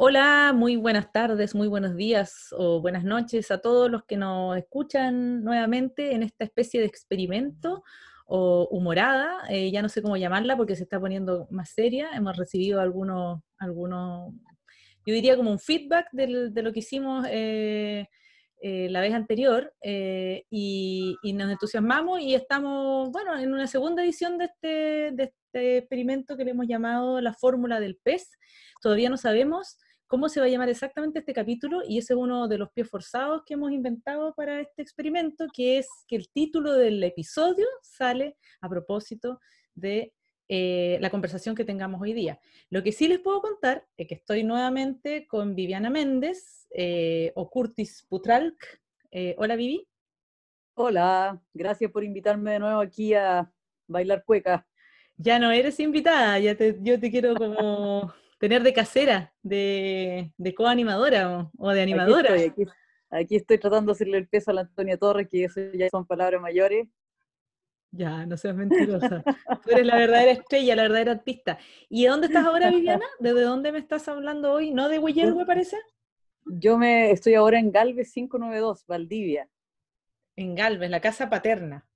Hola, muy buenas tardes, muy buenos días o buenas noches a todos los que nos escuchan nuevamente en esta especie de experimento o humorada, eh, ya no sé cómo llamarla porque se está poniendo más seria. Hemos recibido algunos, algunos yo diría como un feedback de lo que hicimos eh, eh, la vez anterior y, nos entusiasmamos y estamos, bueno, en una segunda edición de este, de este experimento que le hemos llamado la fórmula del pez. Todavía no sabemos cómo se va a llamar exactamente este capítulo y ese es uno de los pies forzados que hemos inventado para este experimento, que es que el título del episodio sale a propósito de eh, la conversación que tengamos hoy día. Lo que sí les puedo contar es que estoy nuevamente con Viviana Méndez eh, o Curtis Putralk. Eh, hola Vivi. Hola, gracias por invitarme de nuevo aquí a bailar cueca. Ya no eres invitada, ya yo te quiero como tener de casera, de, de coanimadora o, de animadora. Aquí estoy, tratando de hacerle el peso a la Antonia Torres, que eso ya son palabras mayores. Ya, no seas mentirosa. Tú eres la verdadera estrella, la verdadera artista. ¿Y de dónde estás ahora, Viviana? ¿Desde dónde me estás hablando hoy? ¿No de me parece? Yo me estoy ahora en Galvez 592, Valdivia. En Galvez, la casa paterna.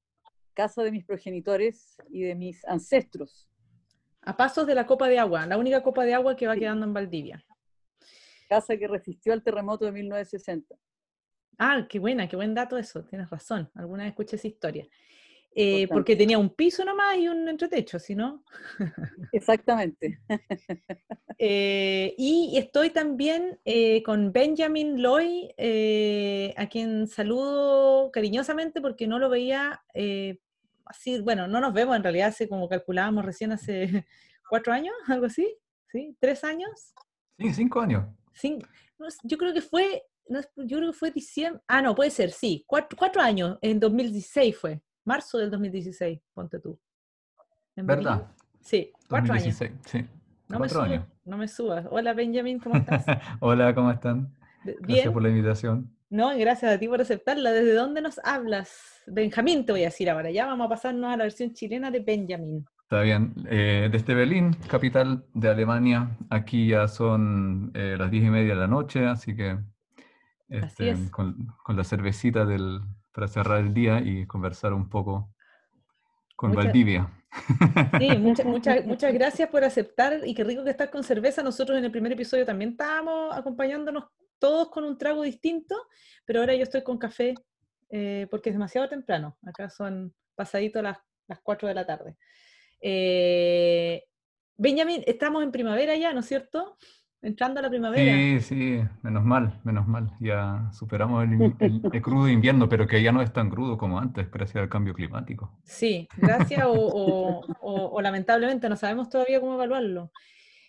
Casa de mis progenitores y de mis ancestros. A pasos de la copa de agua, la única copa de agua que va quedando en Valdivia. Casa que resistió al terremoto de 1960. Ah, qué buena, qué buen dato eso, tienes razón. Alguna vez escuché esa historia. Eh, porque tenía un piso nomás y un entretecho, ¿sí no? Exactamente. Eh, y estoy también eh, con Benjamin Loy, a quien saludo cariñosamente porque no lo veía así, bueno, no nos vemos en realidad, hace como calculábamos recién hace cuatro años, algo así, ¿sí? ¿Tres años? Sí, cinco años. yo creo que fue, yo creo que fue diciembre, ah, no, puede ser, sí, cuatro, años, en 2016 fue, marzo del 2016, ponte tú. ¿Verdad? Sí, cuatro años. Sí. No me, subas, no me subas. Hola Benjamin, ¿cómo estás? Hola, ¿cómo están? Gracias por la invitación. No, gracias a ti por aceptarla. ¿Desde dónde nos hablas? Benjamín te voy a decir ahora. Ya vamos a pasarnos a la versión chilena de Benjamín. Está bien. Eh, desde Berlín, capital de Alemania. Aquí ya son eh, las diez y media de la noche, así que este, con, la cervecita del, para cerrar el día y conversar un poco con Valdivia. Sí, muchas, muchas, muchas gracias por aceptar y qué rico que estás con cerveza. Nosotros en el primer episodio también estábamos acompañándonos todos con un trago distinto, pero ahora yo estoy con café eh, porque es demasiado temprano. Acá son pasaditos las, las 4 de la tarde. Eh, Benjamín, estamos en primavera ya, ¿no es cierto? Entrando a la primavera. Sí, sí, menos mal, menos mal. Ya superamos el, crudo invierno, pero que ya no es tan crudo como antes, gracias al cambio climático. Sí, gracias o, o lamentablemente no sabemos todavía cómo evaluarlo.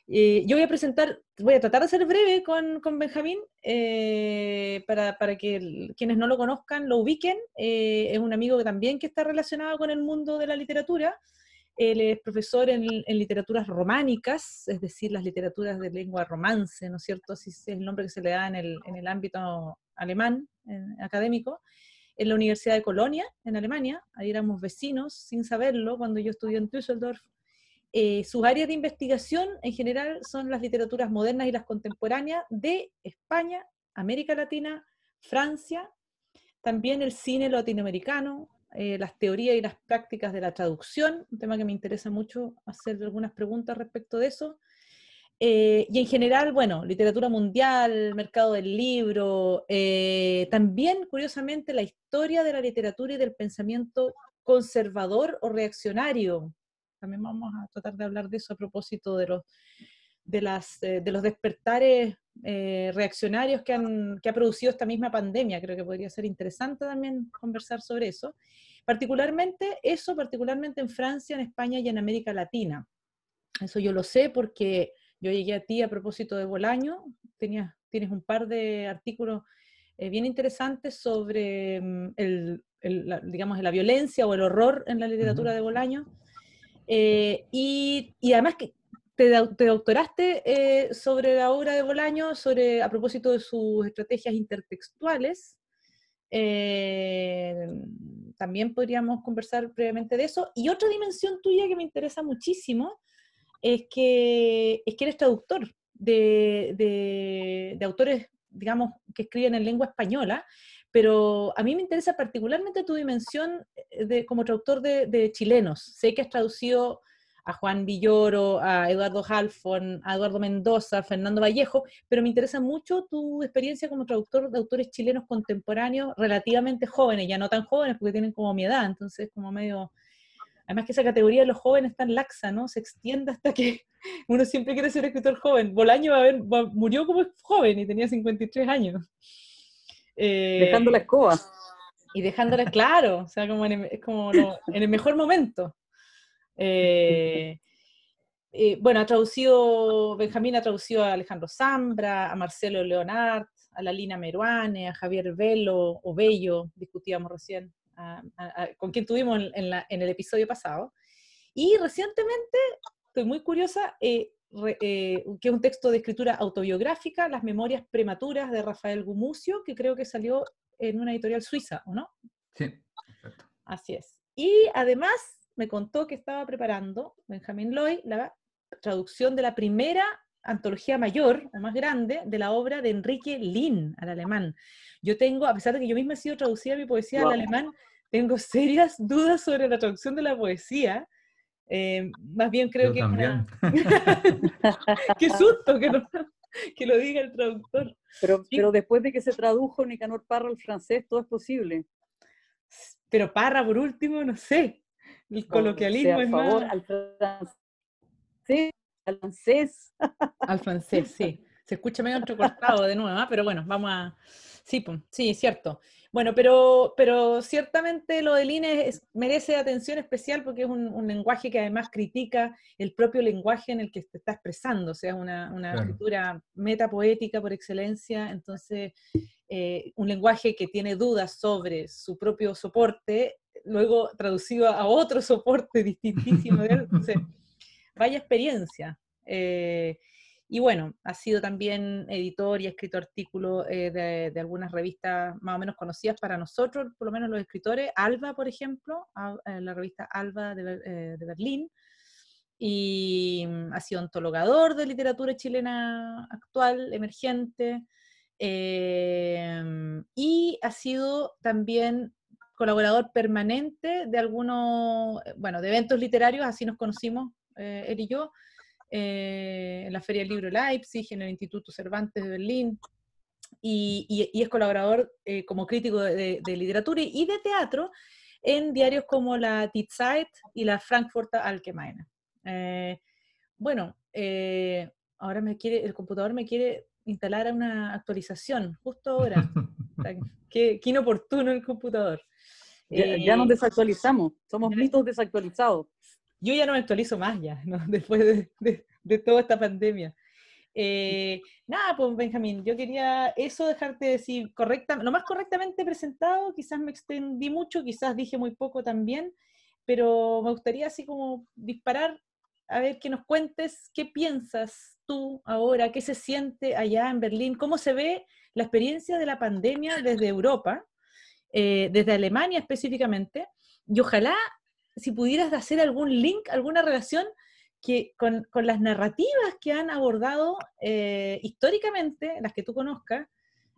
Yo voy a presentar, voy a tratar de ser breve con, con Benjamín, eh, para, para, que quienes no lo conozcan lo ubiquen. Eh, es un amigo que también que está relacionado con el mundo de la literatura. Él es profesor en, en, literaturas románicas, es decir, las literaturas de lengua romance, ¿no es cierto? Así es el nombre que se le da en el, en el ámbito alemán, académico, en la Universidad de Colonia, en Alemania. Ahí éramos vecinos, sin saberlo, cuando yo estudié en Düsseldorf eh, sus áreas de investigación en general son las literaturas modernas y las contemporáneas de España, América Latina, Francia, también el cine latinoamericano, eh, las teorías y las prácticas de la traducción, un tema que me interesa mucho hacer algunas preguntas respecto de eso. Eh, y en general, bueno, literatura mundial, mercado del libro, también, curiosamente, la historia de la literatura y del pensamiento conservador o reaccionario, también vamos a tratar de hablar de eso a propósito de los, de las, eh, de los despertares eh, reaccionarios que, han, que ha producido esta misma pandemia. Creo que podría ser interesante también conversar sobre eso. Particularmente eso, particularmente en Francia, en España y en América Latina. Eso yo lo sé porque yo llegué a ti a propósito de Bolaño, tenías, tienes un par de artículos eh, bien interesantes sobre mm, el, la, digamos, la violencia o el horror en la literatura de Bolaño. Eh, y, además que te, doctoraste eh, sobre la obra de Bolaño, sobre, a propósito de sus estrategias intertextuales. Eh, también podríamos conversar brevemente de eso. Y otra dimensión tuya que me interesa muchísimo es que, es que eres traductor de, autores, digamos, que escriben en lengua española, pero a mí me interesa particularmente tu dimensión eh, de, como traductor de, chilenos. Sé que has traducido a Juan Villoro, a Eduardo Halfon, a Eduardo Mendoza, a Fernando Vallejo, pero me interesa mucho tu experiencia como traductor de autores chilenos contemporáneos relativamente jóvenes, ya no tan jóvenes porque tienen como mi edad, entonces como medio... Además que esa categoría de los jóvenes tan laxa, ¿no? Se extiende hasta que uno siempre quiere ser escritor joven. Bolaño murió como joven y tenía 53 años. Eh, dejando la escoba. Y dejándola, claro, o sea, como en, es como en el mejor momento. Eh, eh, bueno, ha traducido, Benjamín ha traducido a Alejandro Zambra, a Marcelo Leonard, a la Lina Meruane, a Javier Velo o Bello, discutíamos recién, con quien tuvimos en, el episodio pasado. Y recientemente, estoy muy curiosa, que es un texto de escritura autobiográfica, Las Memorias Prematuras de Rafael Gumucio, que creo que salió en una editorial suiza, ¿o no? Sí, perfecto. Así es. Y además me contó que estaba preparando Benjamin Loy la traducción de la primera antología mayor o más grande de la obra de Enrique Lin al alemán. Yo tengo, a pesar de que yo misma he sido traducida mi poesía al alemán, tengo serias dudas sobre la traducción de la poesía. Eh, más bien creo que... También. Qué susto que, que, lo diga el traductor. Pero, pero después de que se tradujo Nicanor Parra al francés, todo es posible. Pero Parra, por último, no sé. El coloquialismo es favor, al francés, al francés. Al francés, sí. Se escucha medio entrecortado de nuevo, ¿ah? pero bueno, vamos a... Sí, sí, cierto. Bueno, pero, pero ciertamente lo del INE merece atención especial porque es un, lenguaje que además critica el propio lenguaje en el que se está expresando, o sea, es una, una escritura metapoética por excelencia, entonces eh, un lenguaje que tiene dudas sobre su propio soporte luego traducido a otro soporte distintísimo. Entonces, vaya experiencia. Eh, y bueno, ha sido también editor y ha escrito artículos eh, de, algunas revistas más o menos conocidas para nosotros, por lo menos los escritores. Alba, por ejemplo, eh, la revista Alba de, Berlín. Y mm, ha sido ontologador de literatura chilena actual, emergente. y ha sido también colaborador permanente de algunos, eh, bueno, de eventos literarios, así nos conocimos eh, él y yo, eh, en la Feria del Libro Leipzig, en el Instituto Cervantes de Berlín, y, es colaborador como crítico de, literatura y de teatro en diarios como la Die Zeit y la Frankfurter Allgemeine. bueno, ahora me quiere, el computador me quiere instalar una actualización, justo ahora. qué, qué inoportuno el computador. Ya, nos eh, desactualizamos, somos mitos desactualizados. Yo ya no me actualizo más ya, después de, toda esta pandemia. Eh, nada, pues Benjamín, yo quería eso dejarte decir correcta, lo más correctamente presentado, quizás me extendí mucho, quizás dije muy poco también, pero me gustaría así como disparar a ver que nos cuentes qué piensas tú ahora, qué se siente allá en Berlín, cómo se ve la experiencia de la pandemia desde Europa eh, desde Alemania específicamente, y ojalá si pudieras hacer algún link, alguna relación que, con, las narrativas que han abordado eh, históricamente, las que tú conozcas,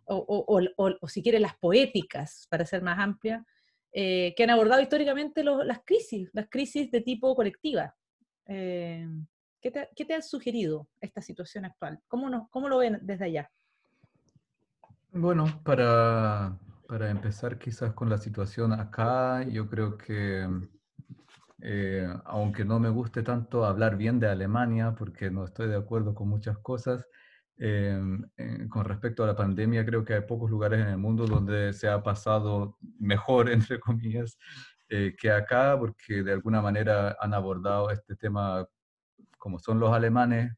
o, si quieres las poéticas, para ser más amplia, eh, que han abordado históricamente las crisis, las crisis de tipo colectiva. ¿qué, te, ¿qué, te, ha sugerido esta situación actual? ¿Cómo, ¿Cómo lo ven desde allá? Bueno, para para empezar quizás con la situación acá, yo creo que eh, aunque no me guste tanto hablar bien de Alemania, porque no estoy de acuerdo con muchas cosas, em, eh, con respecto a la pandemia, creo que hay pocos lugares en el mundo donde se ha pasado mejor, entre comillas, eh, que acá, porque de alguna manera han abordado este tema como son los alemanes,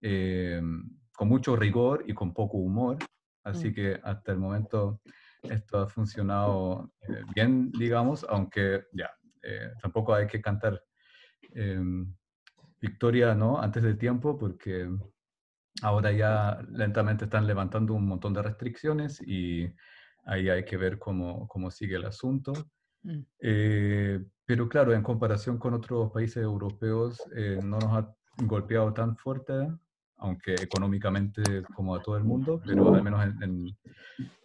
em, con mucho rigor y con poco humor. Así mm. que hasta el momento esto ha funcionado eh, bien, digamos, aunque ya, eh, tampoco hay que cantar em, victoria, ¿no? Antes de tiempo, porque ahora ya lentamente están levantando un montón de restricciones y ahí hay que ver cómo, cómo sigue el asunto. Mm. Eh, pero claro, en comparación con otros países europeos, no nos ha golpeado tan fuerte aunque económicamente como a todo el mundo, pero al menos en,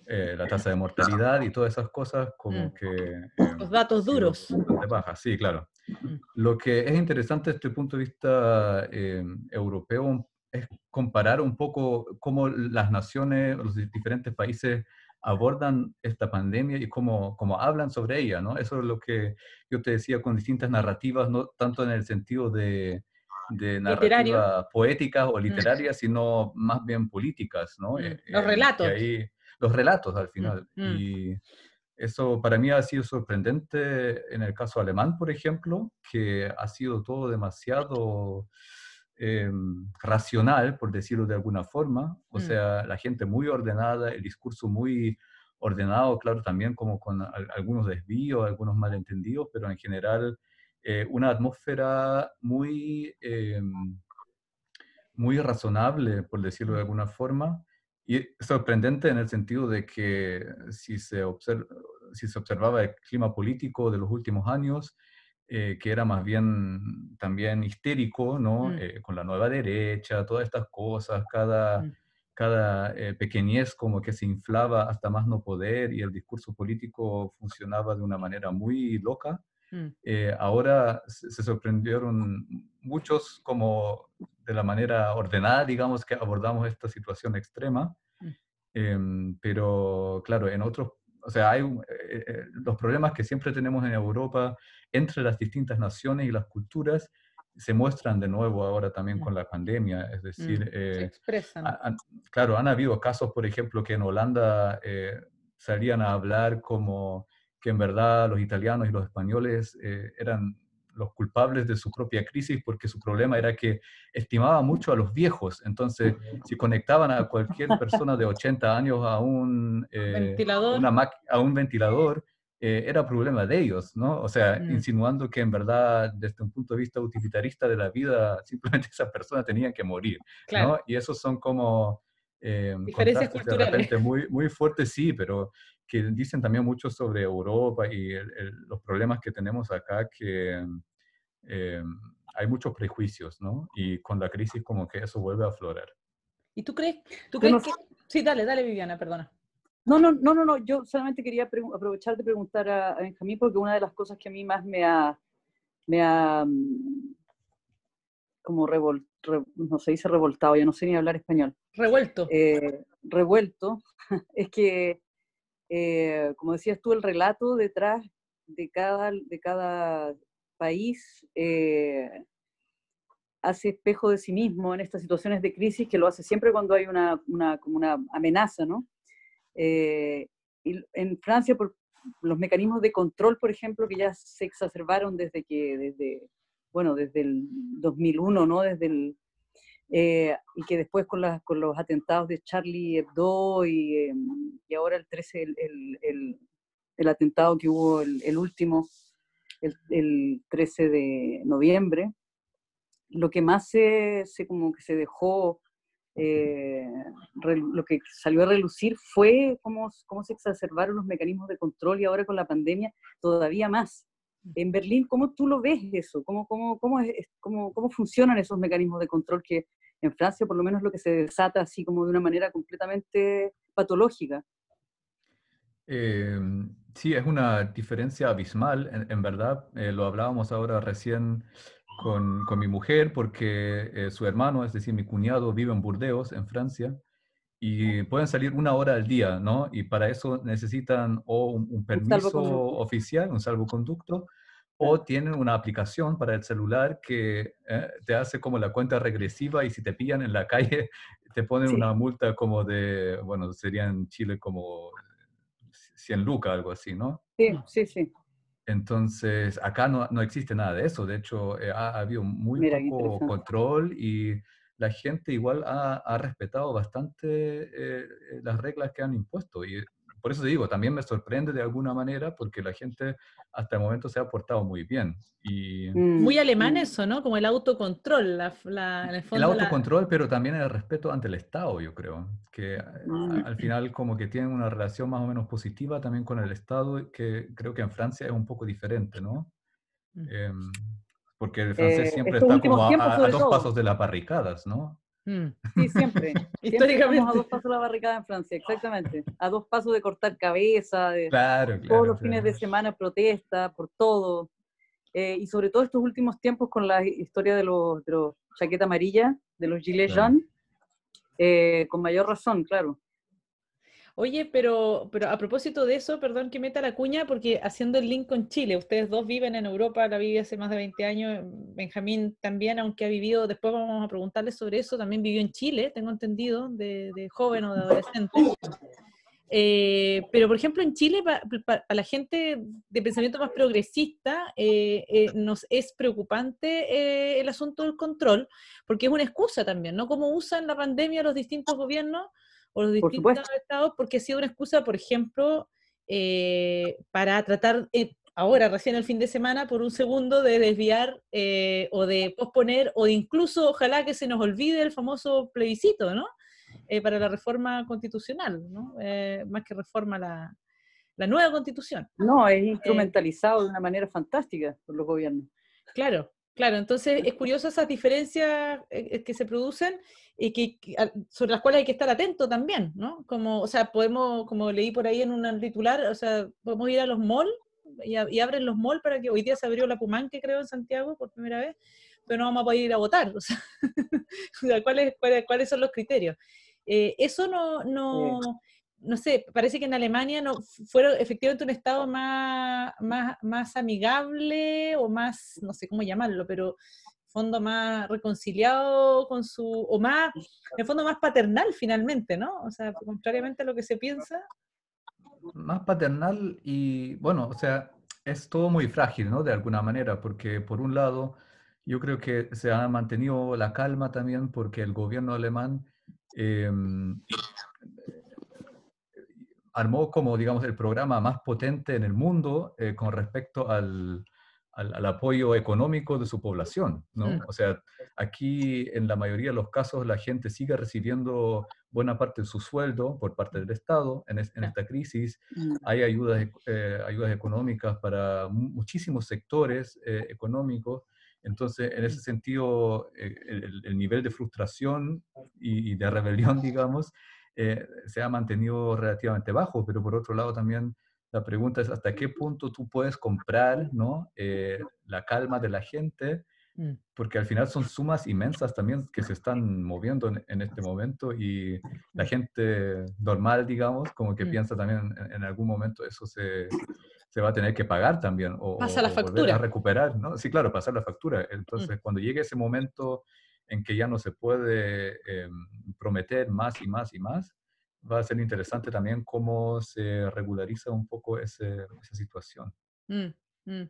eh, la tasa de mortalidad y todas esas cosas como mm. que... Los datos duros. Baja, sí, claro. Mm. Lo que es interesante desde el punto de vista europeo es comparar un poco cómo las naciones, los diferentes países abordan esta pandemia y cómo, cómo, hablan sobre ella, ¿no? Eso es lo que yo te decía con distintas narrativas, no tanto en el sentido de, de narrativa poéticas o mm. literarias, sino más bien políticas, ¿no? Mm. Eh, los relatos. Los relatos al final. Mm. Y eso para mí ha sido sorprendente en el caso alemán, por ejemplo, que ha sido todo demasiado Em, racional, por decirlo de alguna forma, o mm. sea, la gente muy ordenada, el discurso muy ordenado, claro, también como con algunos desvíos, algunos malentendidos, pero en general eh, una atmósfera muy, em, muy razonable, por decirlo de mm. alguna forma, y sorprendente en el sentido de que si se, si se observaba el clima político de los últimos años, eh, que era más bien también histérico, ¿no? Mm. Eh, con la nueva derecha, todas estas cosas, cada, mm. cada eh, pequeñez como que se inflaba hasta más no poder y el discurso político funcionaba de una manera muy loca. Mm. ahora se, sorprendieron muchos como de la manera ordenada, digamos, que abordamos esta situación extrema. Em, pero claro, en otros o sea, hay eh, eh, los problemas que siempre tenemos en Europa entre las distintas naciones y las culturas se muestran de nuevo ahora también con la pandemia, es decir, mm, se eh, expresan. claro, han habido casos, por ejemplo, que en Holanda salían a hablar como que en verdad los italianos y los españoles eran los culpables de su propia crisis porque su problema era que estimaba mucho a los viejos. Entonces, si conectaban a cualquier persona de 80 años a un, eh, ¿Ventilador? a un ventilador, eh, era problema de ellos, ¿no? O sea, mm. insinuando que en verdad, desde un punto de vista utilitarista de la vida, simplemente esa persona tenía que morir, ¿no? Y esos son como... Eh, Diferencias culturales. muy, muy fuertes, sí, pero que dicen también mucho sobre Europa y los problemas que tenemos acá, que eh, hay muchos prejuicios, ¿no? Y con la crisis como que eso vuelve a aflorar. ¿Y tú crees, tú crees que... Sí, dale, dale Viviana, perdona. No, no, no, no, no. yo solamente quería aprovechar de preguntar a, Benjamín porque una de las cosas que a mí más me ha, me ha mm, como revol, no se dice revoltado, ya no sé ni hablar español. Revuelto. Eh, revuelto, es que eh, como decías tú, el relato detrás de cada, de cada país eh, hace espejo de sí mismo en estas situaciones de crisis, que lo hace siempre cuando hay una, una, como una amenaza, ¿no? Eh, y en Francia, por los mecanismos de control, por ejemplo, que ya se exacerbaron desde que, desde, bueno, desde el 2001, ¿no? Desde el, eh, y que después con, con, los atentados de Charlie Hebdo y, em, y ahora el 13, el, el, el, atentado que hubo, el, último, el, 13 de noviembre, lo que más se, se como que se dejó, eh, lo que salió a relucir fue cómo, cómo se exacerbaron los mecanismos de control y ahora con la pandemia todavía más. En Berlín, ¿cómo tú lo ves eso? ¿Cómo, cómo, cómo, es, cómo, cómo funcionan esos mecanismos de control que en Francia por lo menos lo que se desata así como de una manera completamente patológica? Em, sí, es una diferencia abismal, en, verdad. Eh, lo hablábamos ahora recién con, con mi mujer porque eh, su hermano, es decir, mi cuñado, vive en Burdeos, en Francia, y pueden salir una hora al día, ¿no? Y para eso necesitan o un, permiso oficial, un salvoconducto, o tienen una aplicación para el celular que eh, te hace como la cuenta regresiva y si te pillan en la calle te ponen una multa como de, bueno, sería en Chile como 100 lucas, algo así, ¿no? Sí, sí, sí. Entonces, acá no, no existe nada de eso. De hecho, eh, ha, habido muy poco control y la gente igual ha, respetado bastante eh, las reglas que han impuesto. Y por eso te digo, también me sorprende de alguna manera porque la gente hasta el momento se ha portado muy bien. Y, mm, muy alemán mm. eso, ¿no? Como el autocontrol. La, el, autocontrol, pero también el respeto ante el Estado, yo creo. Que mm. al final como que tienen una relación más o menos positiva también con el Estado, que creo que en Francia es un poco diferente, ¿no? Em, porque el francés eh, siempre está como a, dos pasos de las barricadas, ¿no? Mm. Sí, siempre. Históricamente. a dos pasos de la barricada en Francia, exactamente. A dos pasos de cortar cabeza, de todos los fines de semana protesta, por todo. Eh, y sobre todo estos últimos tiempos con la historia de los, de los chaqueta amarilla, de los gilets jaunes, eh, con mayor razón, claro. Oye, pero, pero a propósito de eso, perdón que meta la cuña, porque haciendo el link con Chile, ustedes dos viven en Europa, la viví hace más de 20 años, Benjamín también, aunque ha vivido, después vamos a preguntarle sobre eso, también vivió en Chile, tengo entendido, de, joven o de adolescente. Eh, pero, por ejemplo, en Chile, para la gente de pensamiento más progresista, eh, eh, nos es preocupante el asunto del control, porque es una excusa también, ¿no? Cómo usan la pandemia los distintos gobiernos o los distintos estados, porque ha sido una excusa, por ejemplo, eh, para tratar, eh, ahora, recién el fin de semana, por un segundo, de desviar eh, o de posponer, o de incluso, ojalá que se nos olvide el famoso plebiscito, ¿no? para la reforma constitucional, ¿no? más que reforma la, la nueva constitución. No, es instrumentalizado de una manera fantástica por los gobiernos. Claro, Claro, entonces es curioso esas diferencias que se producen y que, sobre las cuales hay que estar atento también, ¿no? Como, o sea, podemos, como leí por ahí en un titular, o sea, podemos ir a los malls y, abren los malls para que hoy día se abrió la Pumanque, creo, en Santiago por primera vez, pero no vamos a poder ir a votar, o sea, ¿cuáles, cuáles, son los criterios? Eh, eso no, no, no sé, parece que en Alemania no fueron efectivamente un estado más, más, más amigable o más, no sé cómo llamarlo, pero fondo más reconciliado con su, o más, en fondo más paternal finalmente, ¿no? O sea, contrariamente a lo que se piensa. Más paternal y, bueno, o sea, es todo muy frágil, ¿no? De alguna manera, porque por un lado, yo creo que se ha mantenido la calma también porque el gobierno alemán em, armó como, digamos, el programa más potente en el mundo eh, con respecto al, al, apoyo económico de su población, ¿no? Mm. O sea, aquí en la mayoría de los casos la gente sigue recibiendo buena parte de su sueldo por parte del Estado en, esta crisis. Mm. Hay ayudas, eh, ayudas económicas para muchísimos sectores eh, económicos. Entonces, en ese mm. sentido, eh, el, nivel de frustración y, y de rebelión, digamos, se ha mantenido relativamente bajo, pero por otro lado también la pregunta es hasta qué punto tú puedes comprar ¿no? Eh, la calma de la gente, mm. porque al final son sumas inmensas también que se están moviendo en, este momento y la gente normal, digamos, como que mm. piensa también en, algún momento eso se, se, va a tener que pagar también o, Pasa la factura. a recuperar, ¿no? Sí, claro, pasar la factura. Mm. Entonces, cuando llegue ese momento en que ya no se puede em, prometer más y más y más, va a ser interesante también cómo se regulariza un poco esa situación. Mm, mm.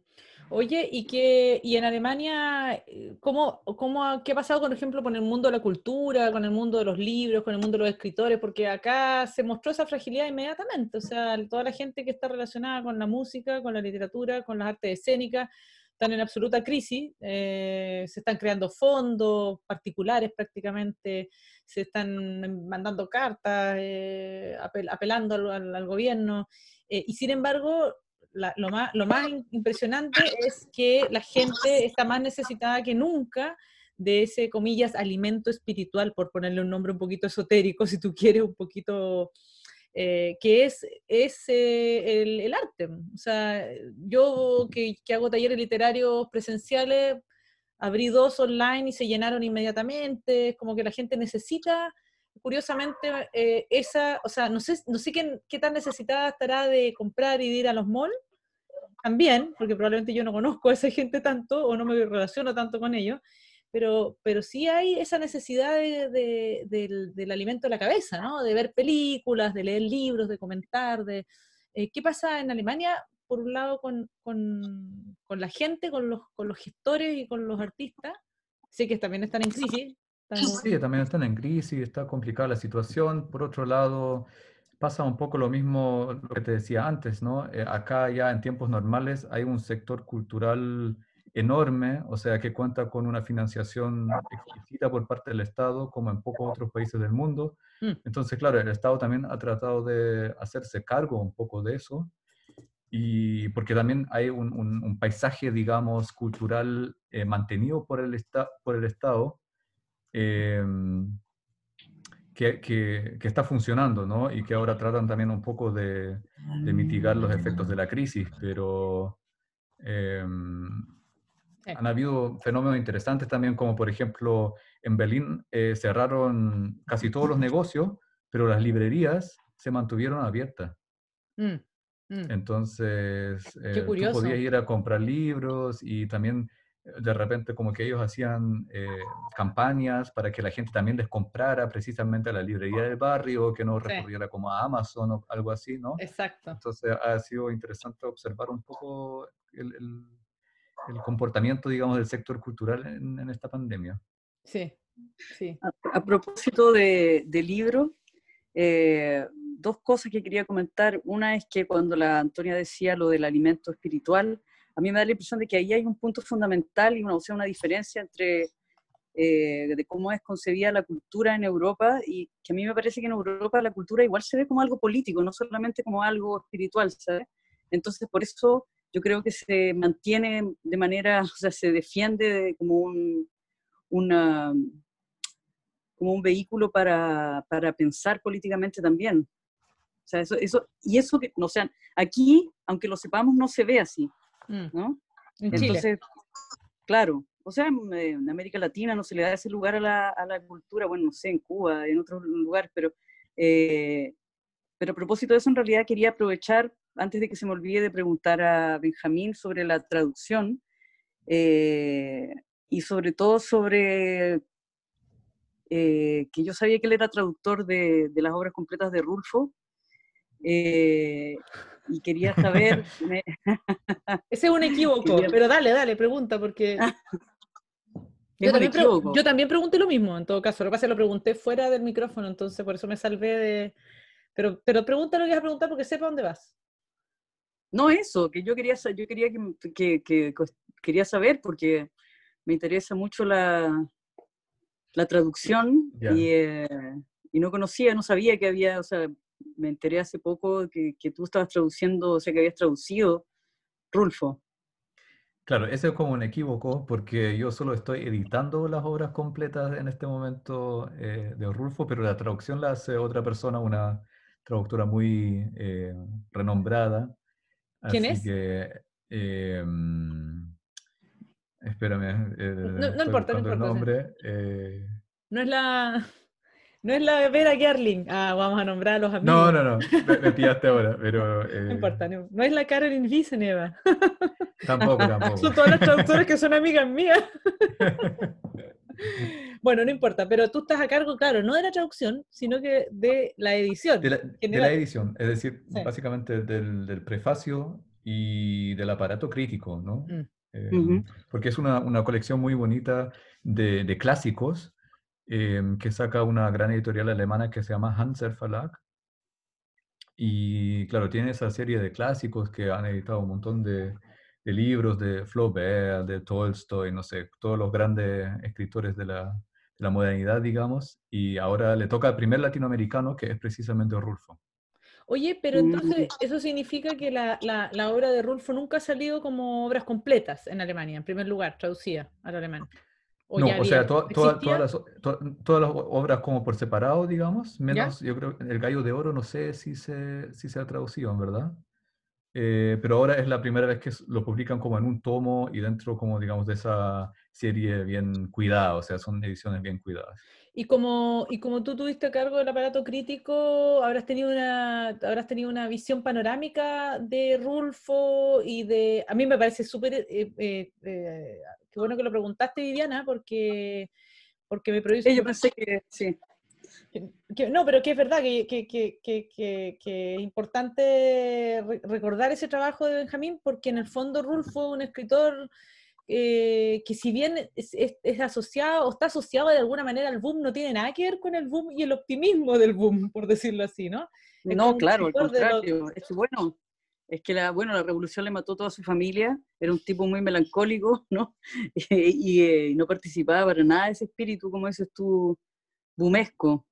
Oye, ¿y, qué, y en Alemania, eh, ¿cómo, cómo, qué ha pasado, por ejemplo, con el mundo de la cultura, con el mundo de los libros, con el mundo de los escritores? Porque acá se mostró esa fragilidad inmediatamente, o sea, toda la gente que está relacionada con la música, con la literatura, con las artes escénicas, están en absoluta crisis, eh, se están creando fondos particulares prácticamente, se están mandando cartas, eh, apelando al, gobierno, eh, y sin embargo, lo, más, lo más impresionante es que la gente está más necesitada que nunca de ese, comillas, alimento espiritual, por ponerle un nombre un poquito esotérico, si tú quieres, un poquito eh, que es, es eh, el, el, arte. O sea, yo que, que, hago talleres literarios presenciales, abrí dos online y se llenaron inmediatamente, es como que la gente necesita, curiosamente, eh, esa, o sea, no sé, no sé qué, qué, tan necesitada estará de comprar y de ir a los malls, también, porque probablemente yo no conozco a esa gente tanto o no me relaciono tanto con ellos, pero, pero sí hay esa necesidad del, alimento de la cabeza, ¿no? De ver películas, de leer libros, de comentar, de... Eh, ¿Qué pasa en Alemania, por un lado, con, la gente, con los, con los gestores y con los artistas? Sé que también están en crisis. Sí, también están en crisis, está complicada la situación. Por otro lado, pasa un poco lo mismo lo que te decía antes, ¿no? Eh, acá ya en tiempos normales hay un sector cultural enorme, o sea, que cuenta con una financiación exquisita por parte del Estado, como en pocos otros países del mundo. Mm. Entonces, claro, el Estado también ha tratado de hacerse cargo un poco de eso, y porque también hay un, paisaje, digamos, cultural eh, mantenido por el, por el Estado, em, que, que, está funcionando, ¿no? Y que ahora tratan también un poco de, de mitigar los efectos de la crisis, pero em, han habido fenómenos interesantes también, como por ejemplo en Berlín eh, cerraron casi todos los negocios, pero las librerías se mantuvieron abiertas. Mm, mm. Entonces, eh, tú podías ir a comprar libros y también de repente como que ellos hacían eh, campañas para que la gente también les comprara precisamente a la librería del barrio, que no recurriera como a Amazon o algo así, ¿no? Exacto. Entonces ha sido interesante observar un poco el, el, comportamiento, digamos, del sector cultural en, esta pandemia. Sí, sí. A, propósito de, de libro, eh, dos cosas que quería comentar. Una es que cuando la Antonia decía lo del alimento espiritual, a mí me da la impresión de que ahí hay un punto fundamental y una, o sea, una diferencia entre eh, de cómo es concebida la cultura en Europa y que a mí me parece que en Europa la cultura igual se ve como algo político, no solamente como algo espiritual, ¿sabes? Entonces, por eso yo creo que se mantiene de manera, o sea, se defiende como un, una, como un vehículo para, para pensar políticamente también. O sea, eso, eso, y eso que, o sea, aquí, aunque lo sepamos, no se ve así. Mm. ¿no? Entonces, claro, o sea, en, América Latina no se le da ese lugar a la, a la, cultura, bueno, no sé, en Cuba, en otros lugares, pero, eh, pero a propósito de eso, en realidad quería aprovechar, antes de que se me olvide, de preguntar a Benjamín sobre la traducción eh, y sobre todo sobre eh, que yo sabía que él era traductor de, de las obras completas de Rulfo. Eh, y quería saber... Ese es un equívoco, pero dale, dale, pregunta, porque... Yo también, yo también, pregunté lo mismo, en todo caso. Lo que pasa es que lo pregunté fuera del micrófono, entonces por eso me salvé de... Pero, pero pregunta lo que vas a preguntar porque sepa dónde vas. No, eso, que yo quería, yo quería, que, que, quería saber porque me interesa mucho la, la traducción y, eh, y, no conocía, no sabía que había, o sea, me enteré hace poco que, que, tú estabas traduciendo, o sea, que habías traducido Rulfo. Claro, ese es como un equívoco porque yo solo estoy editando las obras completas en este momento eh, de Rulfo, pero la traducción la hace otra persona, una traductora muy eh, renombrada. ¿Quién es? Que, eh, espérame. no, importa, no importa. El nombre. no es la... No es la Vera Gerling. Ah, vamos a nombrar a los amigos. No, no, no. Me, pillaste ahora, pero... No importa, no, no, es la Caroline Wieseneva. Tampoco, tampoco. Son todas las traductoras que son amigas mías. Bueno, no importa, pero tú estás a cargo, claro, no de la traducción, sino que de la edición. De la, edición, es decir, básicamente del, del, prefacio y del aparato crítico, ¿no? Mm. Eh, porque es una, una, colección muy bonita de, de clásicos Em, que saca una gran editorial alemana que se llama Hanser Verlag. Y claro, tiene esa serie de clásicos que han editado un montón de, libros de Flaubert, de Tolstoy, no sé, todos los grandes escritores de la, modernidad, digamos. Y ahora le toca al primer latinoamericano, que es precisamente Rulfo. Oye, pero entonces mm. eso significa que la, la, obra de Rulfo nunca ha salido como obras completas en Alemania, en primer lugar, traducida al alemán no, o sea, todas, las, todas las obras como por separado, digamos, menos, yo creo, El Gallo de Oro, no sé si se, si se ha traducido, en verdad. Eh, pero ahora es la primera vez que lo publican como en un tomo y dentro como, digamos, de esa serie bien cuidada, o sea, son ediciones bien cuidadas. Y como, y como tú tuviste a cargo del aparato crítico, habrás tenido una, habrás tenido una visión panorámica de Rulfo y de... A mí me parece súper... Eh, eh, eh, qué bueno que lo preguntaste, Viviana, porque, porque me produce... yo pensé que sí. No, pero que es verdad que, que, que, que, es importante recordar ese trabajo de Benjamín, porque en el fondo Rulfo fue un escritor eh, que si bien es, asociado o está asociado de alguna manera al boom, no tiene nada que ver con el boom y el optimismo del boom, por decirlo así, ¿no? no, claro, al contrario. Es que bueno, es que la, bueno, la revolución le mató a toda su familia, era un tipo muy melancólico, ¿no? y, eh, no participaba para nada de ese espíritu, como dices tú, boomesco.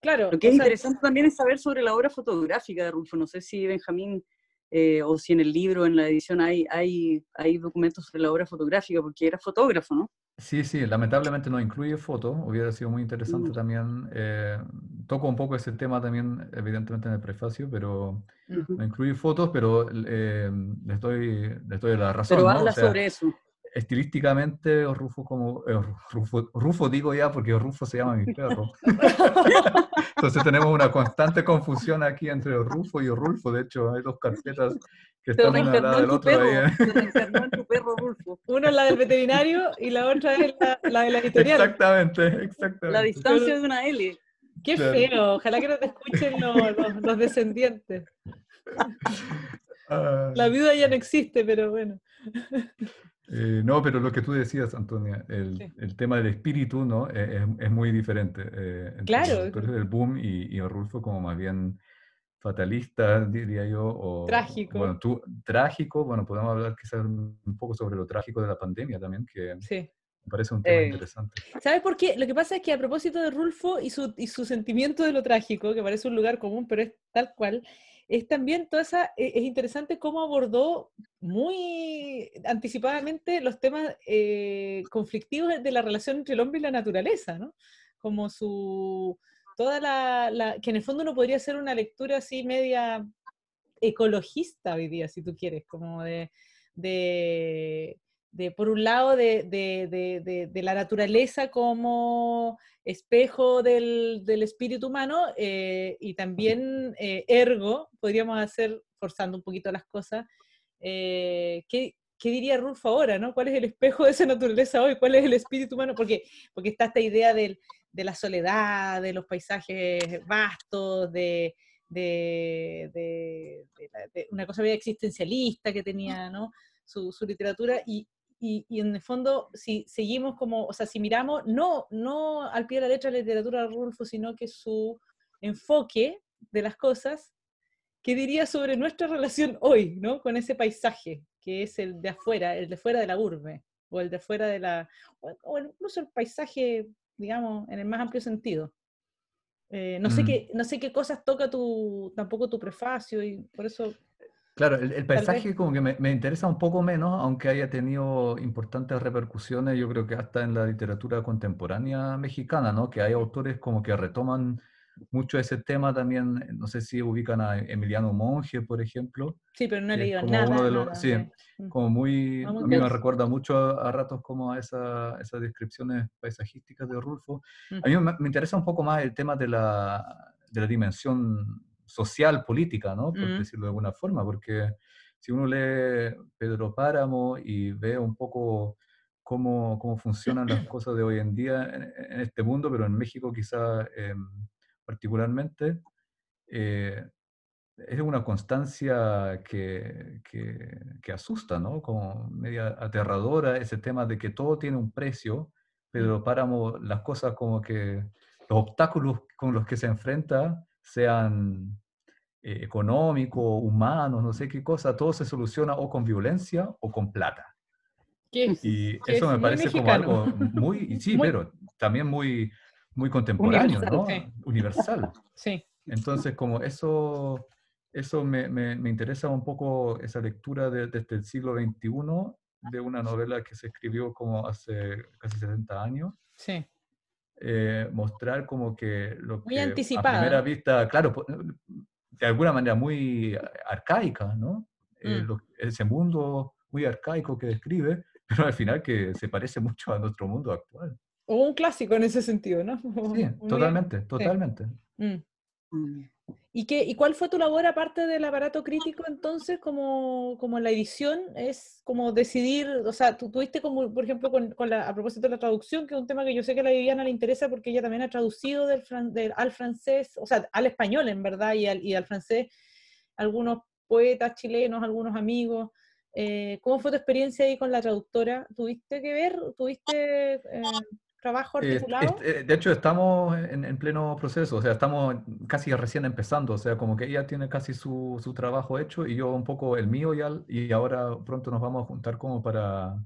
Claro. Lo que es interesante también es saber sobre la obra fotográfica de Rulfo. No sé si Benjamín eh, o si en el libro, en la edición, hay, hay, hay documentos sobre la obra fotográfica, porque era fotógrafo, ¿no? Sí, sí, lamentablemente no incluye fotos, hubiera sido muy interesante mm. también. Eh, toco un poco ese tema también, evidentemente, en el prefacio, pero no incluye fotos, pero eh, les, doy, les doy la razón. Pero habla sobre eso estilísticamente Rufo como eh, Rufo, Rufo, digo ya porque Rufo se llama mi perro. Entonces tenemos una constante confusión aquí entre Rufo y Rulfo. De hecho, hay dos carpetas que están una al lado del otro. Ahí. tu perro Rulfo. Una es la del veterinario y la otra es la, de la editorial. Exactamente, exactamente. La distancia de una L. Qué feo, ojalá que no te escuchen los, los, descendientes. Ah. La viuda ya no existe, pero bueno. Eh, no, pero lo que tú decías, Antonia, el, el tema del espíritu, ¿no? E, es, es muy diferente. Eh, claro. Tú eres del boom y, y Rulfo como más bien fatalista, diría yo. O, trágico. Bueno, tú, trágico, bueno, podemos hablar quizás un poco sobre lo trágico de la pandemia también, que sí. me parece un tema eh, interesante. ¿Sabes por qué? Lo que pasa es que a propósito de Rulfo y su, y su sentimiento de lo trágico, que parece un lugar común, pero es tal cual, es también toda esa, e, es interesante cómo abordó muy anticipadamente los temas eh, conflictivos de la relación entre el hombre y la naturaleza, ¿no? Como su, toda la, que en el fondo no podría ser una lectura así media ecologista hoy día, si tú quieres, como de, por un lado, de, de, la naturaleza como espejo del, del espíritu humano eh, y también eh, ergo, podríamos hacer, forzando un poquito las cosas, eh, ¿qué, ¿qué, diría Rulfo ahora? ¿no? ¿Cuál es el espejo de esa naturaleza hoy? ¿Cuál es el espíritu humano? Porque, porque está esta idea del, de la soledad, de los paisajes vastos, de, de, de una cosa bien existencialista que tenía ¿no? su, su literatura, y, y, en el fondo, si seguimos como, o sea, si miramos, no, no al pie de la letra la literatura de Rulfo, sino que su enfoque de las cosas, ¿qué diría sobre nuestra relación hoy, ¿no? Con ese paisaje, que es el de afuera, el de fuera de la urbe, o el de fuera de la, o incluso el paisaje, digamos, en el más amplio sentido. Eh, no, sé mm. qué, no sé qué cosas toca tu, tampoco tu prefacio, y por eso Claro, el, paisaje como que me, interesa un poco menos, aunque haya tenido importantes repercusiones, yo creo que hasta en la literatura contemporánea mexicana, ¿no? Que hay autores como que retoman mucho ese tema también, no sé si ubican a Emiliano Monge, por ejemplo. Sí, pero no he leído nada, Sí, mm. como muy, a mí me recuerda mucho a, ratos como a esa, esas descripciones paisajísticas de Rulfo. A mí me, interesa un poco más el tema de la, de la dimensión social, política, ¿no? Por mm. decirlo de alguna forma, porque si uno lee Pedro Páramo y ve un poco cómo, cómo funcionan las cosas de hoy en día en, este mundo, pero en México quizá em, particularmente, eh, es una constancia que, que, que, asusta, ¿no? Como media aterradora ese tema de que todo tiene un precio, Pedro mm. Páramo, las cosas como que los obstáculos con los que se enfrenta sean eh, económicos, humanos, no sé qué cosa, todo se soluciona o con violencia o con plata. y eso me parece como algo muy, sí, pero también muy, muy contemporáneo, Universal, ¿no? Sí. Universal. Sí. Entonces, como eso, eso me, me, me, interesa un poco esa lectura de, desde el siglo XXI de una novela que se escribió como hace casi 70 años. Sí. Eh, mostrar como que lo muy que anticipada. a primera vista, claro, de alguna manera muy arcaica, ¿no? Eh, mm. ese mundo muy arcaico que describe, pero al final que se parece mucho a nuestro mundo actual. O un clásico en ese sentido, ¿no? Sí, totalmente, totalmente. Mm. Mm. ¿Y, qué, ¿Y cuál fue tu labor aparte del aparato crítico entonces como, como la edición? Es como decidir, o sea, tú tuviste como, por ejemplo, con, con la, a propósito de la traducción, que es un tema que yo sé que a la Viviana le interesa porque ella también ha traducido del, del, al francés, o sea, al español en verdad y al, y al francés, algunos poetas chilenos, algunos amigos. Eh, ¿Cómo fue tu experiencia ahí con la traductora? ¿Tuviste que ver? ¿Tuviste... Eh, trabajo articulado? Eh, de hecho, estamos en, pleno proceso, o sea, estamos casi recién empezando, o sea, como que ella tiene casi su, su trabajo hecho y yo un poco el mío ya, y ahora pronto nos vamos a juntar como para,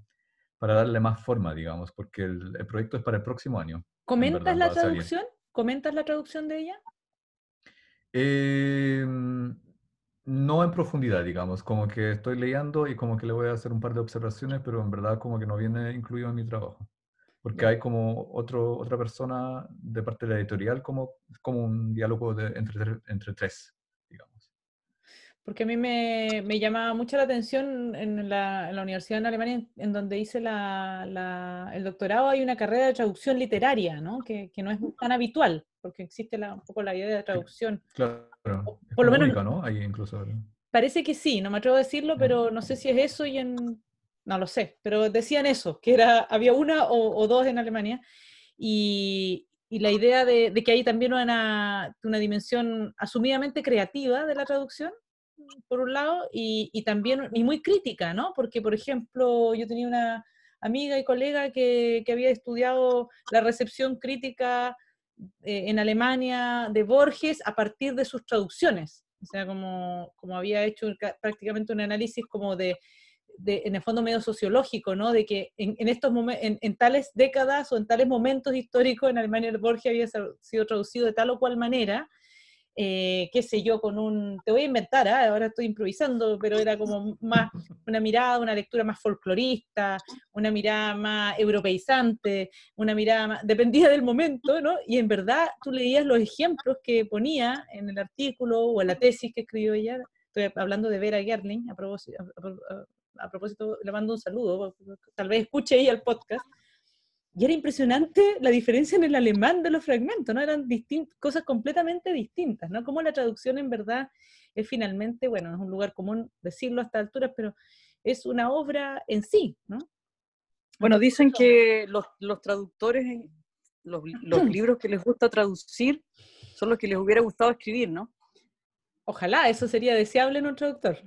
para darle más forma, digamos, porque el, el proyecto es para el próximo año. ¿Comentas la traducción? ¿Comentas la traducción de ella? Eh, no en profundidad, digamos, como que estoy leyendo y como que le voy a hacer un par de observaciones, pero en verdad como que no viene incluido en mi trabajo. Porque hay como otro, otra persona de parte de la editorial, como, como un diálogo de, entre, entre tres, digamos. Porque a mí me, me llamaba mucho la atención en la, en la, universidad en Alemania, en donde hice la, la, el doctorado, hay una carrera de traducción literaria, ¿no? Que, que no es tan habitual, porque existe la, un poco la idea de traducción. Claro, por lo menos. ¿no? Ahí incluso. Parece que sí, no me atrevo a decirlo, pero no sé si es eso y en no lo sé, pero decían eso, que era, había una o, dos en Alemania, y, la idea de, que hay también una, una, dimensión asumidamente creativa de la traducción, por un lado, y, también, y muy crítica, ¿no? Porque, por ejemplo, yo tenía una amiga y colega que, había estudiado la recepción crítica eh, en Alemania de Borges a partir de sus traducciones. O sea, como, como había hecho prácticamente un análisis como de en el fondo medio sociológico, ¿no? De que en, estos en, en, tales décadas o en tales momentos históricos en Alemania el Borges había sido traducido de tal o cual manera, eh, qué sé yo, con un, te voy a inventar, ¿ah? ahora estoy improvisando, pero era como más una mirada, una lectura más folclorista, una mirada más europeizante, una mirada más, dependía del momento, ¿no? Y en verdad tú leías los ejemplos que ponía en el artículo o en la tesis que escribió ella, estoy hablando de Vera Gerling, a propósito, a propósito, le mando un saludo, tal vez escuche ahí el podcast, y era impresionante la diferencia en el alemán de los fragmentos, ¿no? Eran cosas completamente distintas, ¿no? Como la traducción en verdad es finalmente, bueno, es un lugar común decirlo a estas alturas, pero es una obra en sí, ¿no? Bueno, dicen que los, los traductores, los, los libros que les gusta traducir son los que les hubiera gustado escribir, ¿no? Ojalá, eso sería deseable en un traductor.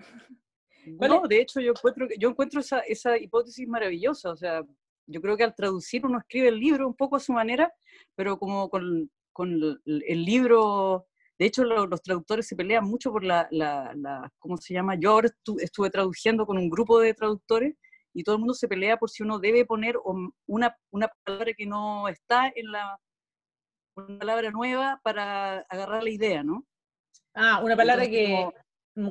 No, de hecho yo encuentro, yo encuentro esa, esa hipótesis maravillosa, o sea, yo creo que al traducir uno escribe el libro un poco a su manera, pero como con, con el, libro, de hecho los, traductores se pelean mucho por la, la, la, ¿cómo se llama? Yo ahora estuve traduciendo con un grupo de traductores y todo el mundo se pelea por si uno debe poner una, una palabra que no está en la, una palabra nueva para agarrar la idea, ¿no? Ah, una palabra que,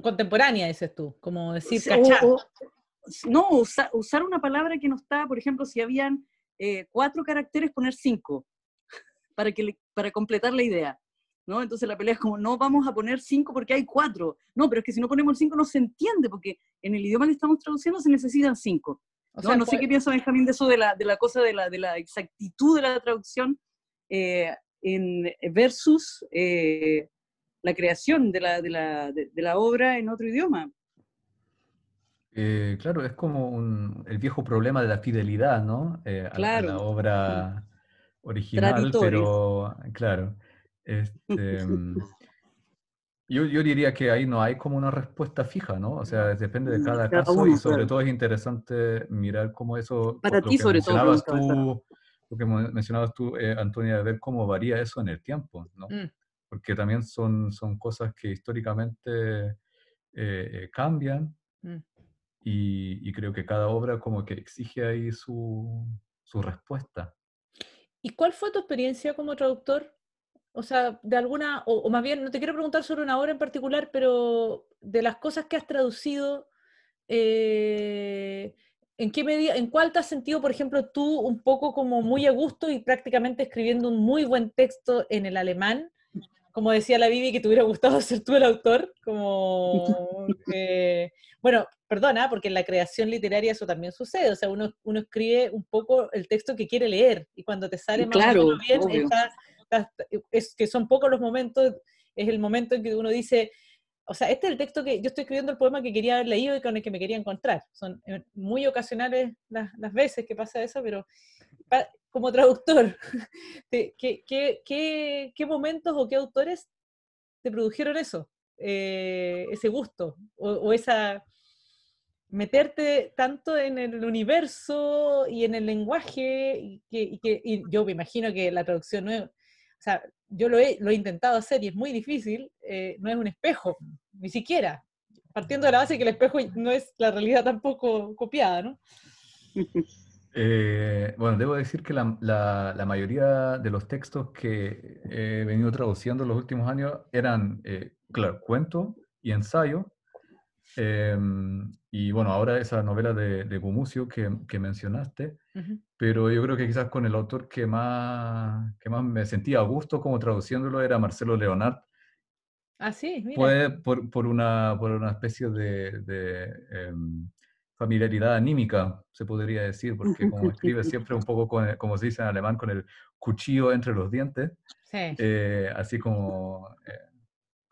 contemporánea, dices tú, como decir cachar. no, usar una palabra que no está, por ejemplo, si habían eh, cuatro caracteres, poner cinco, para, que para completar la idea. ¿no? Entonces la pelea es como, no vamos a poner cinco porque hay cuatro. No, pero es que si no ponemos cinco no se entiende, porque en el idioma que estamos traduciendo se necesitan cinco. ¿no? no sé qué piensa Benjamín de eso, de la, de la cosa de la, de la exactitud de la traducción eh, en, versus eh, la creación de la, de la, de, la obra en otro idioma. Eh, claro, es como el viejo problema de la fidelidad, ¿no? Eh, a, la obra original, pero claro. Este, yo, yo, diría que ahí no hay como una respuesta fija, ¿no? O sea, depende de mm, cada caso y sobre todo es interesante mirar cómo eso... Para ti sobre todo. Tú, lo que mencionabas tú, eh, Antonia, de ver cómo varía eso en el tiempo, ¿no? Mm porque también son, son cosas que históricamente eh, eh, cambian mm. y, y, creo que cada obra como que exige ahí su, su, respuesta. ¿Y cuál fue tu experiencia como traductor? O sea, de alguna, o, más bien, no te quiero preguntar sobre una obra en particular, pero de las cosas que has traducido, eh, ¿en qué medida, en cuál te has sentido, por ejemplo, tú un poco como muy a gusto y prácticamente escribiendo un muy buen texto en el alemán? Como decía la Bibi, que te hubiera gustado ser tú el autor, como bueno, perdona, porque en la creación literaria eso también sucede, o sea, uno, uno escribe un poco el texto que quiere leer, y cuando te sale más claro, bien, es que son pocos los momentos, es el momento en que uno dice, o sea, este es el texto que yo estoy escribiendo el poema que quería haber leído y con el que me quería encontrar. Son eh, muy ocasionales las, las veces que pasa eso, pero como traductor, ¿qué, momentos o qué autores te produjeron eso? Eh, ese gusto o, esa meterte tanto en el universo y en el lenguaje y que, yo me imagino que la traducción no es, o sea, yo lo he, lo he intentado hacer y es muy difícil, eh, no es un espejo, ni siquiera, partiendo de la base que el espejo no es la realidad tampoco copiada, ¿no? Eh, bueno, debo decir que la, la, mayoría de los textos que he venido traduciendo en los últimos años eran, eh, claro, cuento y ensayo, Em, y bueno, ahora esa novela de, de Gumucio que, que mencionaste, pero yo creo que quizás con el autor que más, que más me sentía a gusto como traduciéndolo era Marcelo Leonard. Ah, sí, mira. Fue por, por, una, por una especie de, de em, familiaridad anímica, se podría decir, porque como escribe siempre un poco, con, como se dice en alemán, con el cuchillo entre los dientes, eh, así como eh,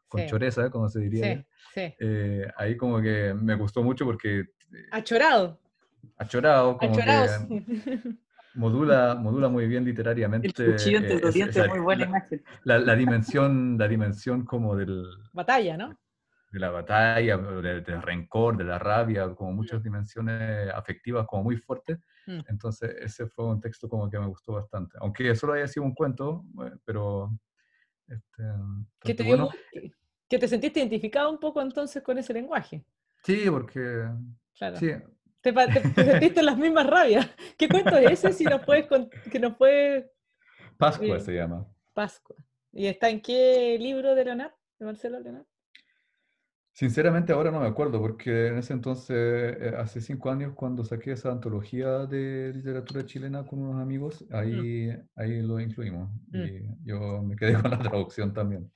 con choreza, como se diría. Eh, ahí como que me gustó mucho porque... Achorado. Achorado, como que modula, modula muy bien literariamente. El cuchillo entre los dientes, muy buena imagen. La, dimensión, la dimensión como del... Batalla, ¿no? De la batalla, del, rencor, de la rabia, como muchas dimensiones afectivas como muy fuertes. Mm. Entonces ese fue un texto como que me gustó bastante, aunque solo haya sido un cuento, pero... Este, ¿Qué te bueno, que te sentiste identificado un poco entonces con ese lenguaje. Sí, porque... Claro. Sí. Te, sentiste las mismas rabias. ¿Qué cuento es ese si nos puedes... Que nos puede Pascua eh, se llama. Pascua. ¿Y está en qué libro de Leonard? ¿De Marcelo Leonard? Sinceramente ahora no me acuerdo, porque en ese entonces, eh, hace cinco años, cuando saqué esa antología de literatura chilena con unos amigos, mm. ahí, ahí lo incluimos. Mm. Y yo me quedé con la traducción también.